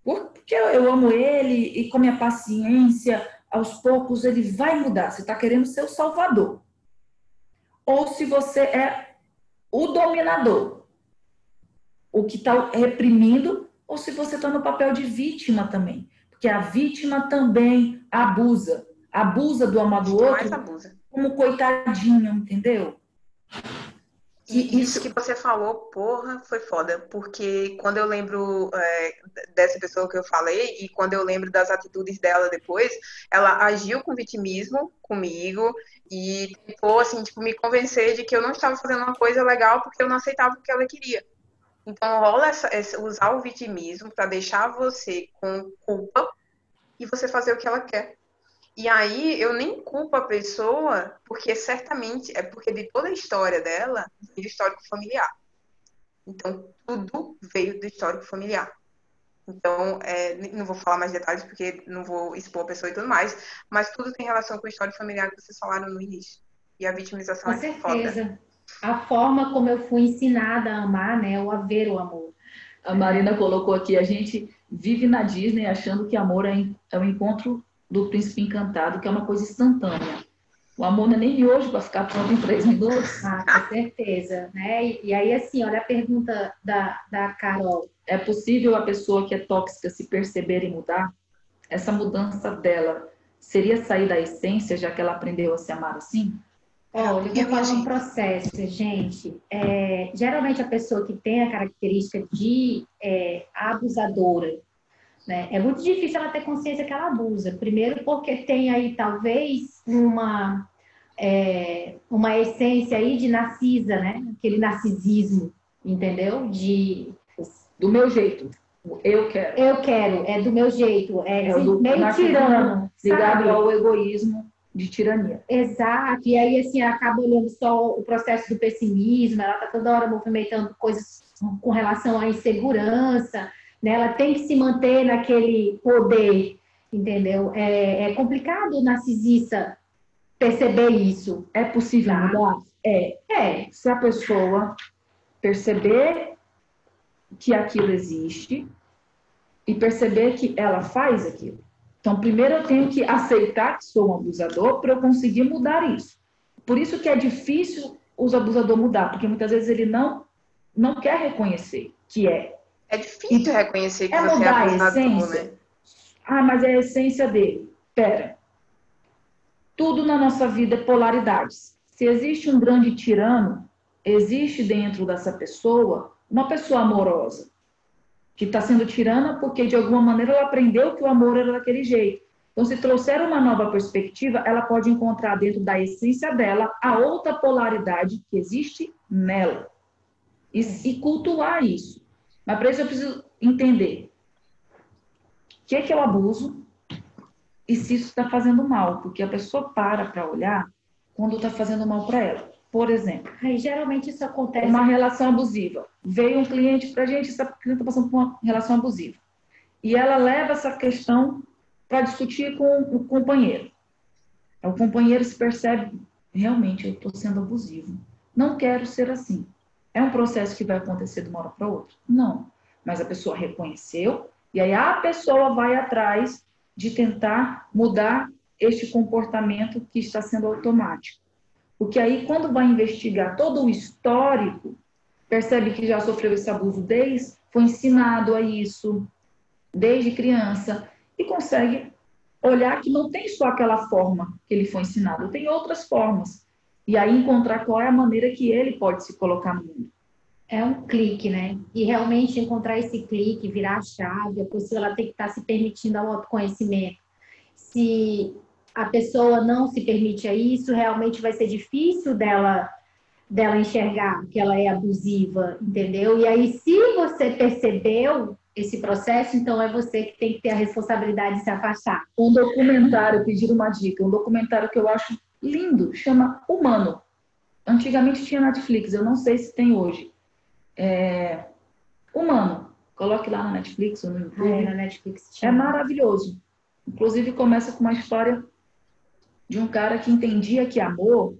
porque eu, amo ele e com minha paciência, aos poucos ele vai mudar. Você está querendo ser o salvador. Ou se você é o dominador, o que está reprimindo, ou se você está no papel de vítima também. Porque a vítima também abusa abusa do amado outro abusa. como coitadinho, entendeu? E isso que você falou, porra, foi foda. Porque quando eu lembro é, dessa pessoa que eu falei, e quando eu lembro das atitudes dela depois, ela agiu com vitimismo comigo e tentou, assim, tipo, me convencer de que eu não estava fazendo uma coisa legal porque eu não aceitava o que ela queria. Então, rola essa, essa, usar o vitimismo para deixar você com culpa e você fazer o que ela quer. E aí eu nem culpo a pessoa, porque certamente é porque de toda a história dela veio do histórico familiar. Então tudo veio do histórico familiar. Então, é, não vou falar mais detalhes porque não vou expor a pessoa e tudo mais, mas tudo tem relação com o histórico familiar que vocês falaram no início. E a vitimização com é certeza. foda. A forma como eu fui ensinada a amar, né, o haver o amor. A Marina colocou aqui, a gente vive na Disney achando que amor é, é um encontro do Príncipe Encantado, que é uma coisa instantânea. O amor não é nem hoje para ficar pronto em três minutos. Ah, com certeza. Né? E, e, aí, assim, olha a pergunta da, da Carol. É possível a pessoa que é tóxica se perceber e mudar? Essa mudança dela seria sair da essência, já que ela aprendeu a se amar assim? Olha, eu vou falar um processo, gente. É, geralmente a pessoa que tem a característica de é, abusadora, né? É muito difícil ela ter consciência que ela abusa. Primeiro, porque tem aí talvez uma, é, uma essência aí de narcisa, né? Aquele narcisismo, entendeu? De do meu jeito. Eu quero. Eu quero, é do meu jeito. É, é do meio tirano. Ligado ao egoísmo de tirania. Exato. E aí, assim, ela acaba olhando só o processo do pessimismo, ela está toda hora movimentando coisas com relação à insegurança né? Ela tem que se manter naquele poder, entendeu? É, é complicado o narcisista perceber isso. É possível tá? mudar? É. É. Se a pessoa perceber que aquilo existe e perceber que ela faz aquilo. Então, primeiro eu tenho que aceitar que sou um abusador para eu conseguir mudar isso. Por isso que é difícil os abusadores mudar, porque muitas vezes ele não não quer reconhecer que é é difícil reconhecer que é você é abusador, né? Ah, mas é a essência dele. Pera. tudo na nossa vida é polaridades. Se existe um grande tirano, existe dentro dessa pessoa uma pessoa amorosa que está sendo tirana porque de alguma maneira ela aprendeu que o amor era daquele jeito. Então, se trouxer uma nova perspectiva, ela pode encontrar dentro da essência dela a outra polaridade que existe nela e, e cultuar isso. Mas para isso eu preciso entender o que é, que é o abuso e se isso está fazendo mal, porque a pessoa para para olhar quando está fazendo mal para ela. Por exemplo, Aí, geralmente isso acontece. uma relação abusiva. Veio um cliente para a gente, essa cliente está passando por uma relação abusiva. E ela leva essa questão para discutir com o companheiro. O companheiro se percebe, realmente, eu estou sendo abusivo. Não quero ser assim. É um processo que vai acontecer de uma hora para outra? Não. Mas a pessoa reconheceu, e aí a pessoa vai atrás de tentar mudar este comportamento que está sendo automático. Porque aí, quando vai investigar todo o histórico, percebe que já sofreu esse abuso desde, foi ensinado a isso desde criança, e consegue olhar que não tem só aquela forma que ele foi ensinado, tem outras formas. E aí encontrar qual é a maneira que ele pode se colocar no mundo. É um clique, né? E realmente encontrar esse clique, virar a chave, a pessoa ela tem que estar se permitindo ao autoconhecimento. Se a pessoa não se permite a isso, realmente vai ser difícil dela dela enxergar que ela é abusiva, entendeu? E aí, se você percebeu esse processo, então é você que tem que ter a responsabilidade de se afastar. Um documentário, pedir uma dica, um documentário que eu acho lindo, chama Humano. Antigamente tinha Netflix, eu não sei se tem hoje. É... Humano. Coloque lá na Netflix ou no YouTube. Ah, é, na Netflix tinha. É maravilhoso. Inclusive começa com uma história de um cara que entendia que amor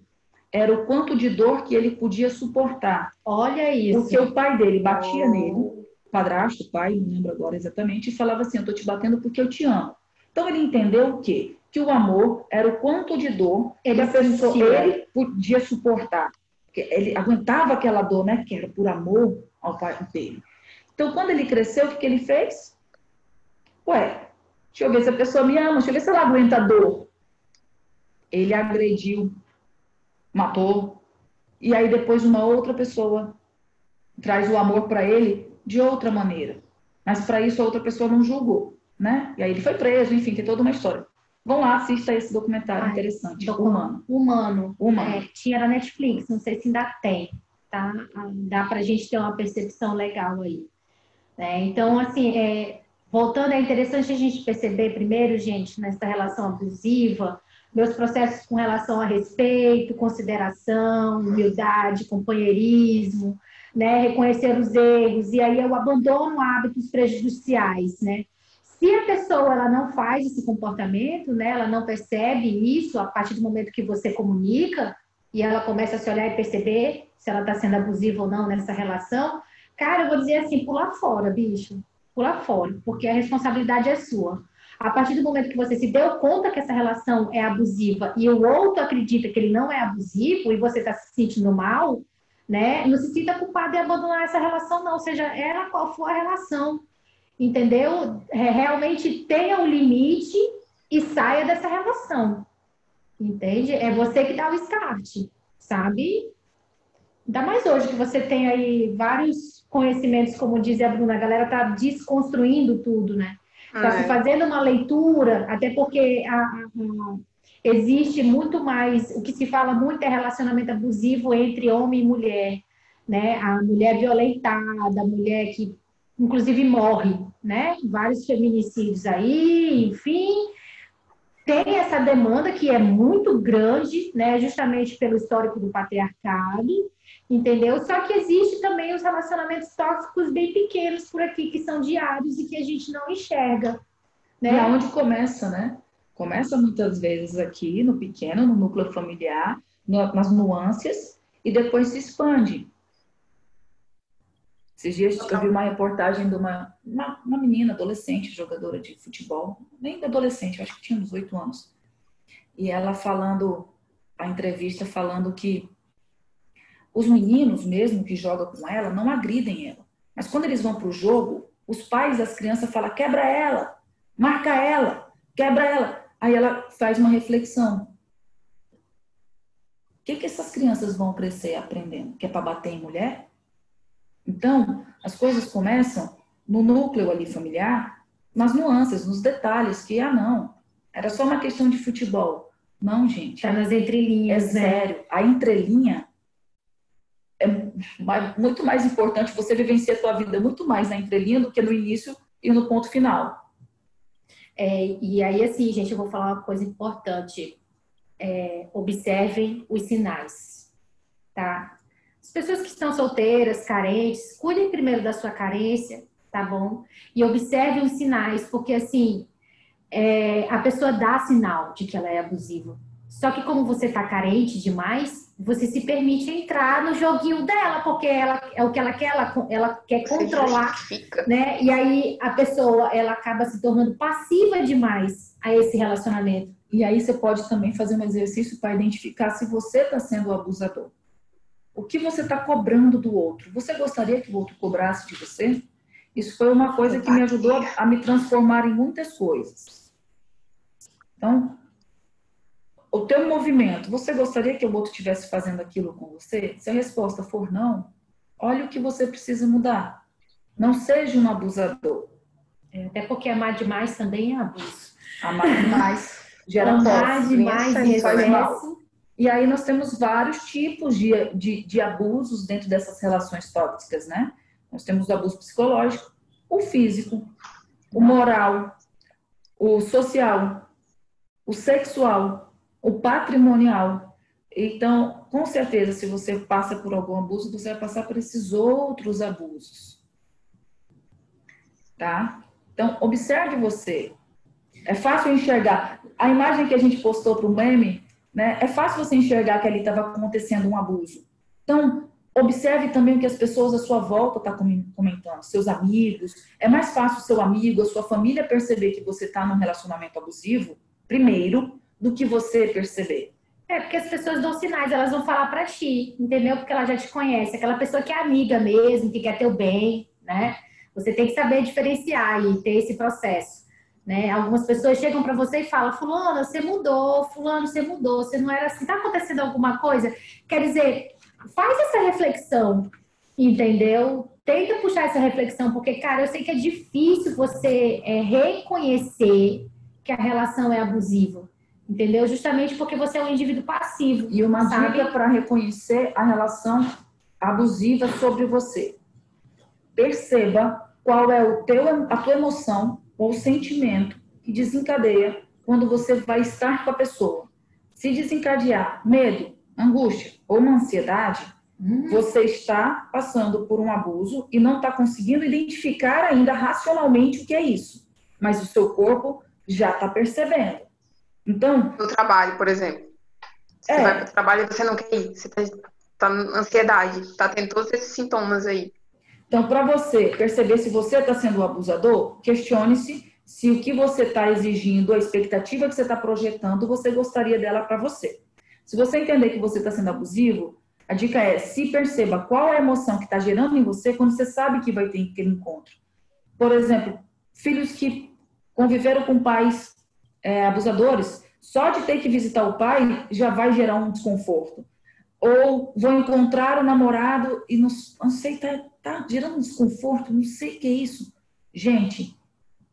era o quanto de dor que ele podia suportar. Olha isso. Porque o pai dele batia oh. nele, padrasto, pai, não lembro agora exatamente, e falava assim: Eu tô te batendo porque eu te amo. Então ele entendeu o quê? Que o amor era o quanto de dor ele, que pessoa, ele podia suportar. Ele aguentava aquela dor, né? Que era por amor ao pai dele. Então, quando ele cresceu, o que, que ele fez? Ué, deixa eu ver se a pessoa me ama, deixa eu ver se ela aguenta a dor. Ele agrediu matou. E aí depois uma outra pessoa traz o amor para ele de outra maneira. Mas para isso a outra pessoa não julgou, né? E aí ele foi preso, enfim, tem toda uma história. Vão lá, assista esse documentário Ai, interessante. Humano. Humano. Humano. É, tinha na Netflix, não sei se ainda tem, tá? Dá pra gente ter uma percepção legal aí. É, então, assim, é, voltando, é interessante a gente perceber primeiro, gente, nessa relação abusiva, meus processos com relação a respeito, consideração, humildade, companheirismo, né, reconhecer os erros e aí eu abandono hábitos prejudiciais, né? Se a pessoa ela não faz esse comportamento, né, ela não percebe isso a partir do momento que você comunica e ela começa a se olhar e perceber se ela está sendo abusiva ou não nessa relação, cara, eu vou dizer assim, pular fora, bicho, pular fora, porque a responsabilidade é sua. A partir do momento que você se deu conta que essa relação é abusiva e o outro acredita que ele não é abusivo e você está se sentindo mal, né? Não se sinta culpado de abandonar essa relação, não, seja ela qual for a relação, entendeu? É, realmente tenha um limite e saia dessa relação, entende? É você que dá o start, sabe? Ainda mais hoje que você tem aí vários conhecimentos, como diz a Bruna, a galera tá desconstruindo tudo, né? Está se é. fazendo uma leitura, até porque a, a, a, existe muito mais, o que se fala muito é relacionamento abusivo entre homem e mulher, né? A mulher violentada, a mulher que inclusive morre, né? Vários feminicídios aí, enfim, tem essa demanda que é muito grande, né? Justamente pelo histórico do patriarcado entendeu? Só que existe também os relacionamentos tóxicos bem pequenos por aqui, que são diários e que a gente não enxerga. Né? E aonde começa, né? Começa muitas vezes aqui, no pequeno, no núcleo familiar, nas nuances, e depois se expande. Esses dias eu vi uma reportagem de uma, uma, uma menina, adolescente, jogadora de futebol, nem adolescente, acho que tinha uns oito anos. E ela falando, a entrevista falando que os meninos mesmo que jogam com ela não agridem ela. Mas quando eles vão para o jogo, os pais das crianças falam: quebra ela, marca ela, quebra ela. Aí ela faz uma reflexão. que, que essas crianças vão crescer aprendendo? Que é para bater em mulher? Então, as coisas começam no núcleo ali familiar, nas nuances, nos detalhes, que, ah, não, era só uma questão de futebol. Não, gente. Tá nas entrelinhas. É né? sério. A entrelinha é muito mais importante você vivenciar a sua vida muito mais na entrelinha do que no início e no ponto final. É, e aí, assim, gente, eu vou falar uma coisa importante. É, observem os sinais, tá? As pessoas que estão solteiras, carentes, cuidem primeiro da sua carência, tá bom? E observem os sinais, porque, assim, é, a pessoa dá sinal de que ela é abusiva. Só que como você tá carente demais, você se permite entrar no joguinho dela, porque ela é o que ela quer, ela, ela quer você controlar, né? E aí a pessoa ela acaba se tornando passiva demais a esse relacionamento. E aí você pode também fazer um exercício para identificar se você está sendo o abusador. O que você está cobrando do outro? Você gostaria que o outro cobrasse de você? Isso foi uma coisa que me ajudou a me transformar em muitas coisas. Então, o teu movimento, você gostaria que o outro estivesse fazendo aquilo com você? Se a resposta for não, olha o que você precisa mudar. Não seja um abusador. É, até porque amar demais também é abuso. Amar demais *laughs* gera Amar demais excesso. E aí nós temos vários tipos de, de, de abusos dentro dessas relações tóxicas, né? Nós temos o abuso psicológico, o físico, o moral, o social, o sexual, o patrimonial. Então, com certeza, se você passa por algum abuso, você vai passar por esses outros abusos. Tá? Então, observe você. É fácil enxergar. A imagem que a gente postou para o meme, né? É fácil você enxergar que ali estava acontecendo um abuso. Então, observe também o que as pessoas à sua volta estão tá comentando, seus amigos. É mais fácil seu amigo, a sua família perceber que você está num relacionamento abusivo, primeiro, do que você perceber. É, porque as pessoas dão sinais, elas vão falar para ti, entendeu? Porque ela já te conhece, aquela pessoa que é amiga mesmo, que quer teu bem, né? Você tem que saber diferenciar e ter esse processo, né? Algumas pessoas chegam para você e falam: "Fulano, você mudou, fulano, você mudou, você não era assim, tá acontecendo alguma coisa?". Quer dizer, faz essa reflexão, entendeu? Tenta puxar essa reflexão, porque cara, eu sei que é difícil você é, reconhecer que a relação é abusiva entendeu? Justamente porque você é um indivíduo passivo. E uma sabe? dica para reconhecer a relação abusiva sobre você. Perceba qual é o teu, a tua emoção ou sentimento que desencadeia quando você vai estar com a pessoa. Se desencadear medo, angústia ou uma ansiedade, hum. você está passando por um abuso e não está conseguindo identificar ainda racionalmente o que é isso. Mas o seu corpo já está percebendo. Então. No trabalho, por exemplo. Você é. vai para o trabalho e você não quer ir. Você está tá ansiedade, está tendo todos esses sintomas aí. Então, para você perceber se você está sendo um abusador, questione-se se o que você está exigindo, a expectativa que você está projetando, você gostaria dela para você. Se você entender que você está sendo abusivo, a dica é se perceba qual é a emoção que está gerando em você quando você sabe que vai ter aquele encontro. Por exemplo, filhos que conviveram com pais é, abusadores, só de ter que visitar o pai já vai gerar um desconforto. Ou vão encontrar o namorado e não, não sei, tá, tá gerando desconforto, não sei o que é isso. Gente,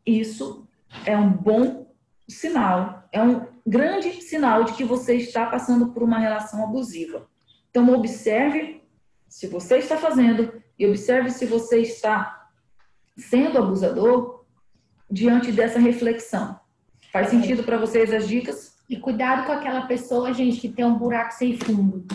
isso é um bom sinal, é um grande sinal de que você está passando por uma relação abusiva. Então, observe se você está fazendo e observe se você está sendo abusador diante dessa reflexão. Faz sentido para vocês as dicas? E cuidado com aquela pessoa, gente, que tem um buraco sem fundo,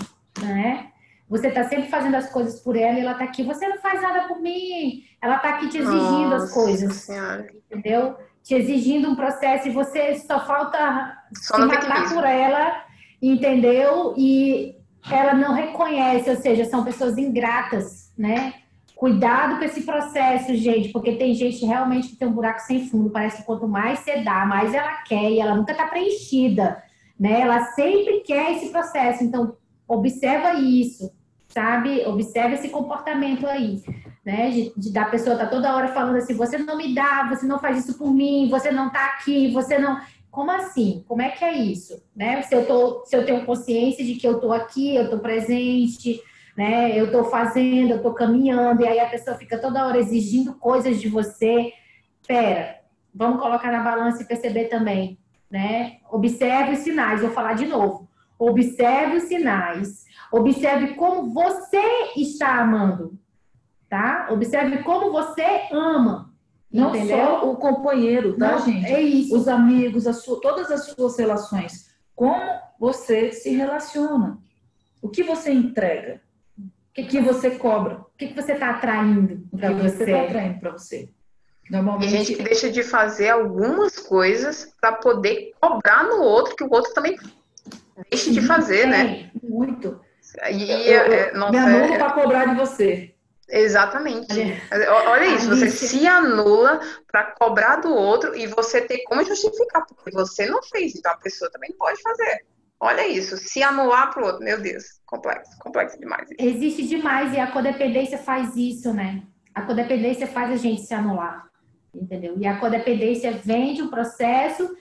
né? Você tá sempre fazendo as coisas por ela e ela tá aqui, você não faz nada por mim. Ela tá aqui te exigindo Nossa as coisas. Senhora. Entendeu? Te exigindo um processo e você só falta só se matar por ela, entendeu? E ela não reconhece, ou seja, são pessoas ingratas, né? Cuidado com esse processo, gente, porque tem gente realmente que tem um buraco sem fundo. Parece que quanto mais você dá, mais ela quer e ela nunca está preenchida, né? Ela sempre quer esse processo. Então, observa isso, sabe? Observa esse comportamento aí, né? De, de da pessoa tá toda hora falando assim: você não me dá, você não faz isso por mim, você não tá aqui, você não. como assim? Como é que é isso? Né? Se, eu tô, se eu tenho consciência de que eu estou aqui, eu estou presente, né? eu estou fazendo, eu estou caminhando, e aí a pessoa fica toda hora exigindo coisas de você. Pera, vamos colocar na balança e perceber também. Né? Observe os sinais, vou falar de novo. Observe os sinais. Observe como você está amando. Tá? Observe como você ama. Não Entendeu? só o companheiro, tá, Não, gente? É isso. Os amigos, sua, todas as suas relações. Como você se relaciona? O que você entrega? O que, que você cobra? O que, que você está atraindo para você? você está atraindo para você? Normalmente... E gente que deixa de fazer algumas coisas para poder cobrar no outro que o outro também deixe de fazer, né? é? Muito. E, eu, eu, é, nossa, me anulo é... para cobrar de você. Exatamente. Olha, isso, você se anula para cobrar do outro e você ter como justificar, porque você não fez, então a pessoa também pode fazer. Olha isso, se anular para o outro, meu Deus, complexo, complexo demais. Existe demais e a codependência faz isso, né? A codependência faz a gente se anular, entendeu? E a codependência vem de um processo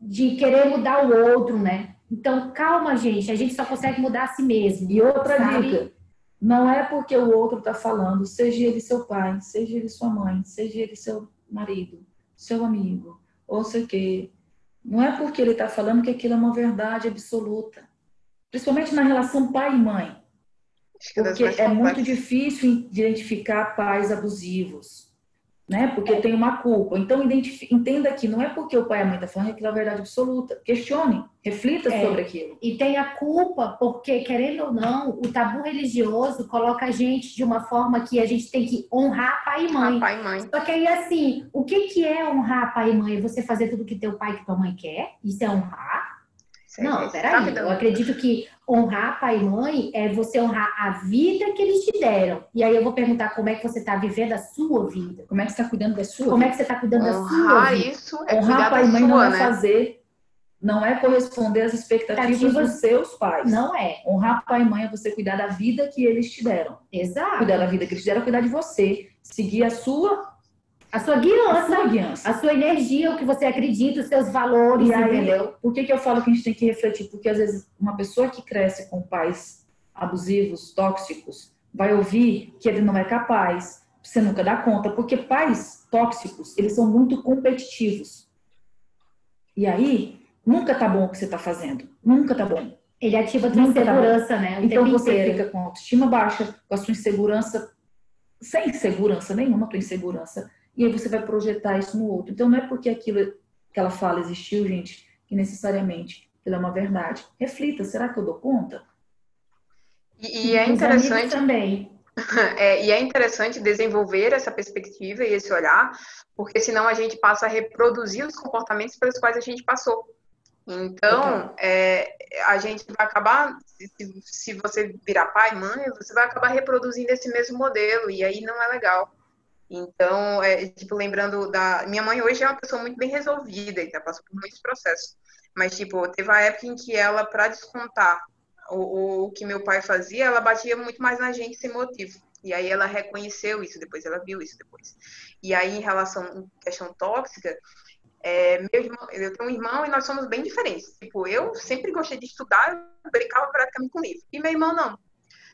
de querer mudar o outro, né? Então, calma, gente, a gente só consegue mudar a si mesmo. E outra sabe? dica, não é porque o outro está falando, seja ele seu pai, seja ele sua mãe, seja ele seu marido, seu amigo, ou sei que. Não é porque ele está falando que aquilo é uma verdade absoluta. Principalmente na relação pai e mãe. Porque é muito difícil identificar pais abusivos né? Porque tem uma culpa. Então, entenda que não é porque o pai e a mãe estão tá falando que aquilo é a verdade absoluta. Questione, reflita é. sobre aquilo. E tem a culpa, porque, querendo ou não, o tabu religioso coloca a gente de uma forma que a gente tem que honrar pai e mãe. pai e mãe. Só que aí, assim, o que, que é honrar pai e mãe? Você fazer tudo que teu pai e tua mãe quer? Isso é honrar? Não, peraí. Eu acredito que honrar pai e mãe é você honrar a vida que eles te deram. E aí eu vou perguntar como é que você está vivendo a sua vida. Como é que você está cuidando da sua Como é que você está cuidando honrar da sua vida? Isso é honrar pai e mãe sua, não é né? fazer, não é corresponder às expectativas dos seus pais. Não é. Honrar pai e mãe é você cuidar da vida que eles te deram. Exato. Cuidar da vida que eles te deram, é cuidar de você. Seguir a sua a sua guiança, a sua, guiança. a sua energia, o que você acredita, os seus valores, e aí, entendeu? Por que, que eu falo que a gente tem que refletir? Porque às vezes uma pessoa que cresce com pais abusivos, tóxicos, vai ouvir que ele não é capaz, você nunca dá conta, porque pais tóxicos, eles são muito competitivos. E aí, nunca tá bom o que você tá fazendo. Nunca tá bom. Ele ativa a tua tá insegurança, tá né? O então você inteiro. fica com autoestima baixa, com a sua insegurança, sem segurança nenhuma, tua insegurança e aí você vai projetar isso no outro. Então não é porque aquilo que ela fala existiu, gente, que necessariamente aquilo é uma verdade. Reflita, será que eu dou conta? E, e é interessante também. *laughs* É, e é interessante desenvolver essa perspectiva e esse olhar, porque senão a gente passa a reproduzir os comportamentos pelos quais a gente passou. Então, é, a gente vai acabar, se, se você virar pai, mãe, você vai acabar reproduzindo esse mesmo modelo, e aí não é legal. Então, é, tipo, lembrando da. Minha mãe hoje é uma pessoa muito bem resolvida, ainda passou por muitos processos. Mas, tipo, teve a época em que ela, para descontar o, o que meu pai fazia, ela batia muito mais na gente sem motivo. E aí ela reconheceu isso depois, ela viu isso depois. E aí, em relação à questão tóxica, é, meu irmão, eu tenho um irmão e nós somos bem diferentes. Tipo, eu sempre gostei de estudar, eu brincava praticamente com livro. E meu irmão não.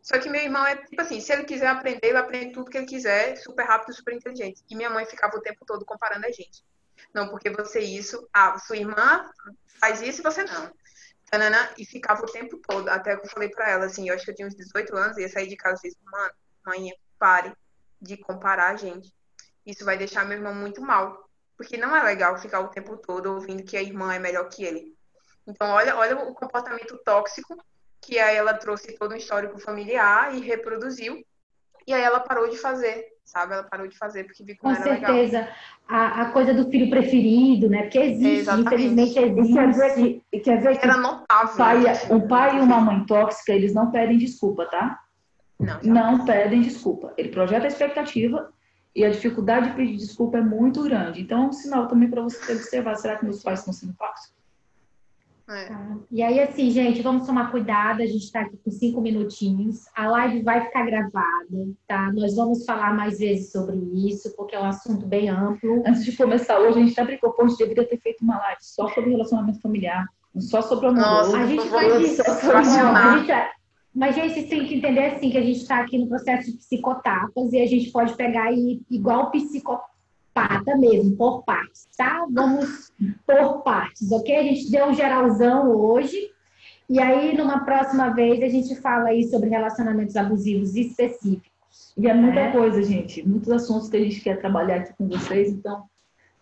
Só que meu irmão é tipo assim, se ele quiser aprender, ele aprende tudo que ele quiser, super rápido, super inteligente. E minha mãe ficava o tempo todo comparando a gente. Não, porque você isso, ah, sua irmã faz isso e você não. E ficava o tempo todo, até que eu falei pra ela, assim, eu acho que eu tinha uns 18 anos, ia sair de casa e disse, mano, mãe, pare de comparar a gente. Isso vai deixar meu irmão muito mal. Porque não é legal ficar o tempo todo ouvindo que a irmã é melhor que ele. Então, olha, olha o comportamento tóxico que aí ela trouxe todo um histórico familiar e reproduziu. E aí ela parou de fazer, sabe? Ela parou de fazer porque viu que Com não era certeza. legal. A, a coisa do filho preferido, né? Porque existe, Exatamente. infelizmente existe. E quer ver que, quer ver que era notável. Pai, um pai e uma mãe tóxica, eles não pedem desculpa, tá? Não, não pedem desculpa. Ele projeta a expectativa e a dificuldade de pedir desculpa é muito grande. Então, é um sinal também para você observar: será que meus pais estão sendo tóxicos? É. Tá? E aí, assim, gente, vamos tomar cuidado. A gente está aqui com cinco minutinhos. A live vai ficar gravada, tá? Nós vamos falar mais vezes sobre isso, porque é um assunto bem amplo. Antes de começar hoje, a gente até brincou, pô, a gente deveria ter feito uma live só sobre relacionamento familiar, só sobre o amor. Nossa, a gente é, mas, gente, vocês têm que entender assim que a gente está aqui no processo de psicotapas e a gente pode pegar e igual psicopata mesmo, por partes, tá? Vamos por partes, ok? A gente deu um geralzão hoje. E aí, numa próxima vez, a gente fala aí sobre relacionamentos abusivos específicos. E é muita é. coisa, gente. Muitos assuntos que a gente quer trabalhar aqui com vocês. Então,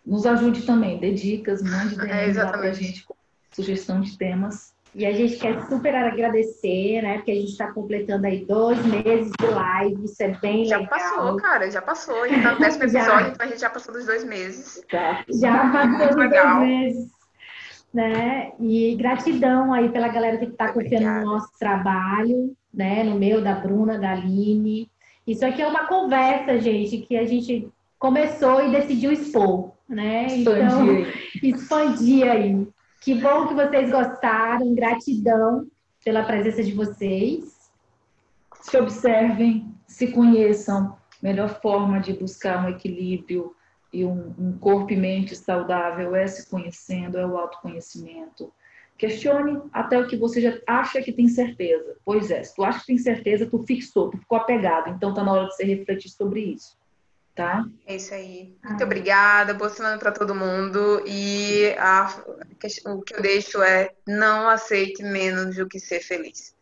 nos ajude também. Dê dicas, mande DMs é, pra gente com sugestão de temas. E a gente quer super agradecer, né? Porque a gente está completando aí dois meses de live, isso é bem já legal. Já passou, cara, já passou. A gente tá no *laughs* décimo episódio, então a gente já passou dos dois meses. Já, já passou dos dois meses. Né? E gratidão aí pela galera que está confiando no nosso trabalho, né? No meu, da Bruna, da Aline. Isso aqui é uma conversa, gente, que a gente começou e decidiu expor, né? Então, *laughs* expandir aí. Que bom que vocês gostaram. Gratidão pela presença de vocês. Se observem, se conheçam. Melhor forma de buscar um equilíbrio e um, um corpo e mente saudável é se conhecendo, é o autoconhecimento. Questione até o que você já acha que tem certeza. Pois é, se tu acha que tem certeza, tu fixou, tu ficou apegado. Então tá na hora de você refletir sobre isso tá? É isso aí. Muito ah. obrigada, boa semana para todo mundo. E a, o que eu deixo é não aceite menos do que ser feliz.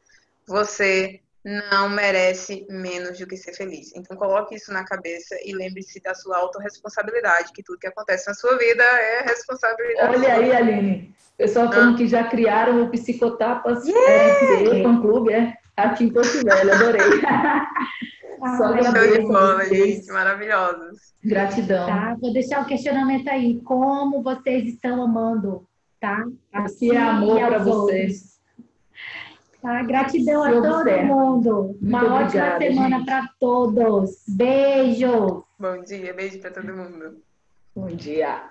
Você não merece menos do que ser feliz. Então coloque isso na cabeça e lembre-se da sua autorresponsabilidade, que tudo que acontece na sua vida é responsabilidade. Olha aí, Aline. Pessoal falando ah. que já criaram o Psicotapas yeah! fã clube, é aqui em Porto Velho, adorei. *laughs* Ah, Só Show de bola, gente, maravilhosos. Gratidão. Tá, vou deixar o questionamento aí. Como vocês estão amando, tá? Aqui é amor para vocês. Tá? Gratidão Se a todo observe. mundo. Muito Uma obrigada, ótima semana para todos. Beijos. Bom dia, beijo para todo mundo. Bom dia.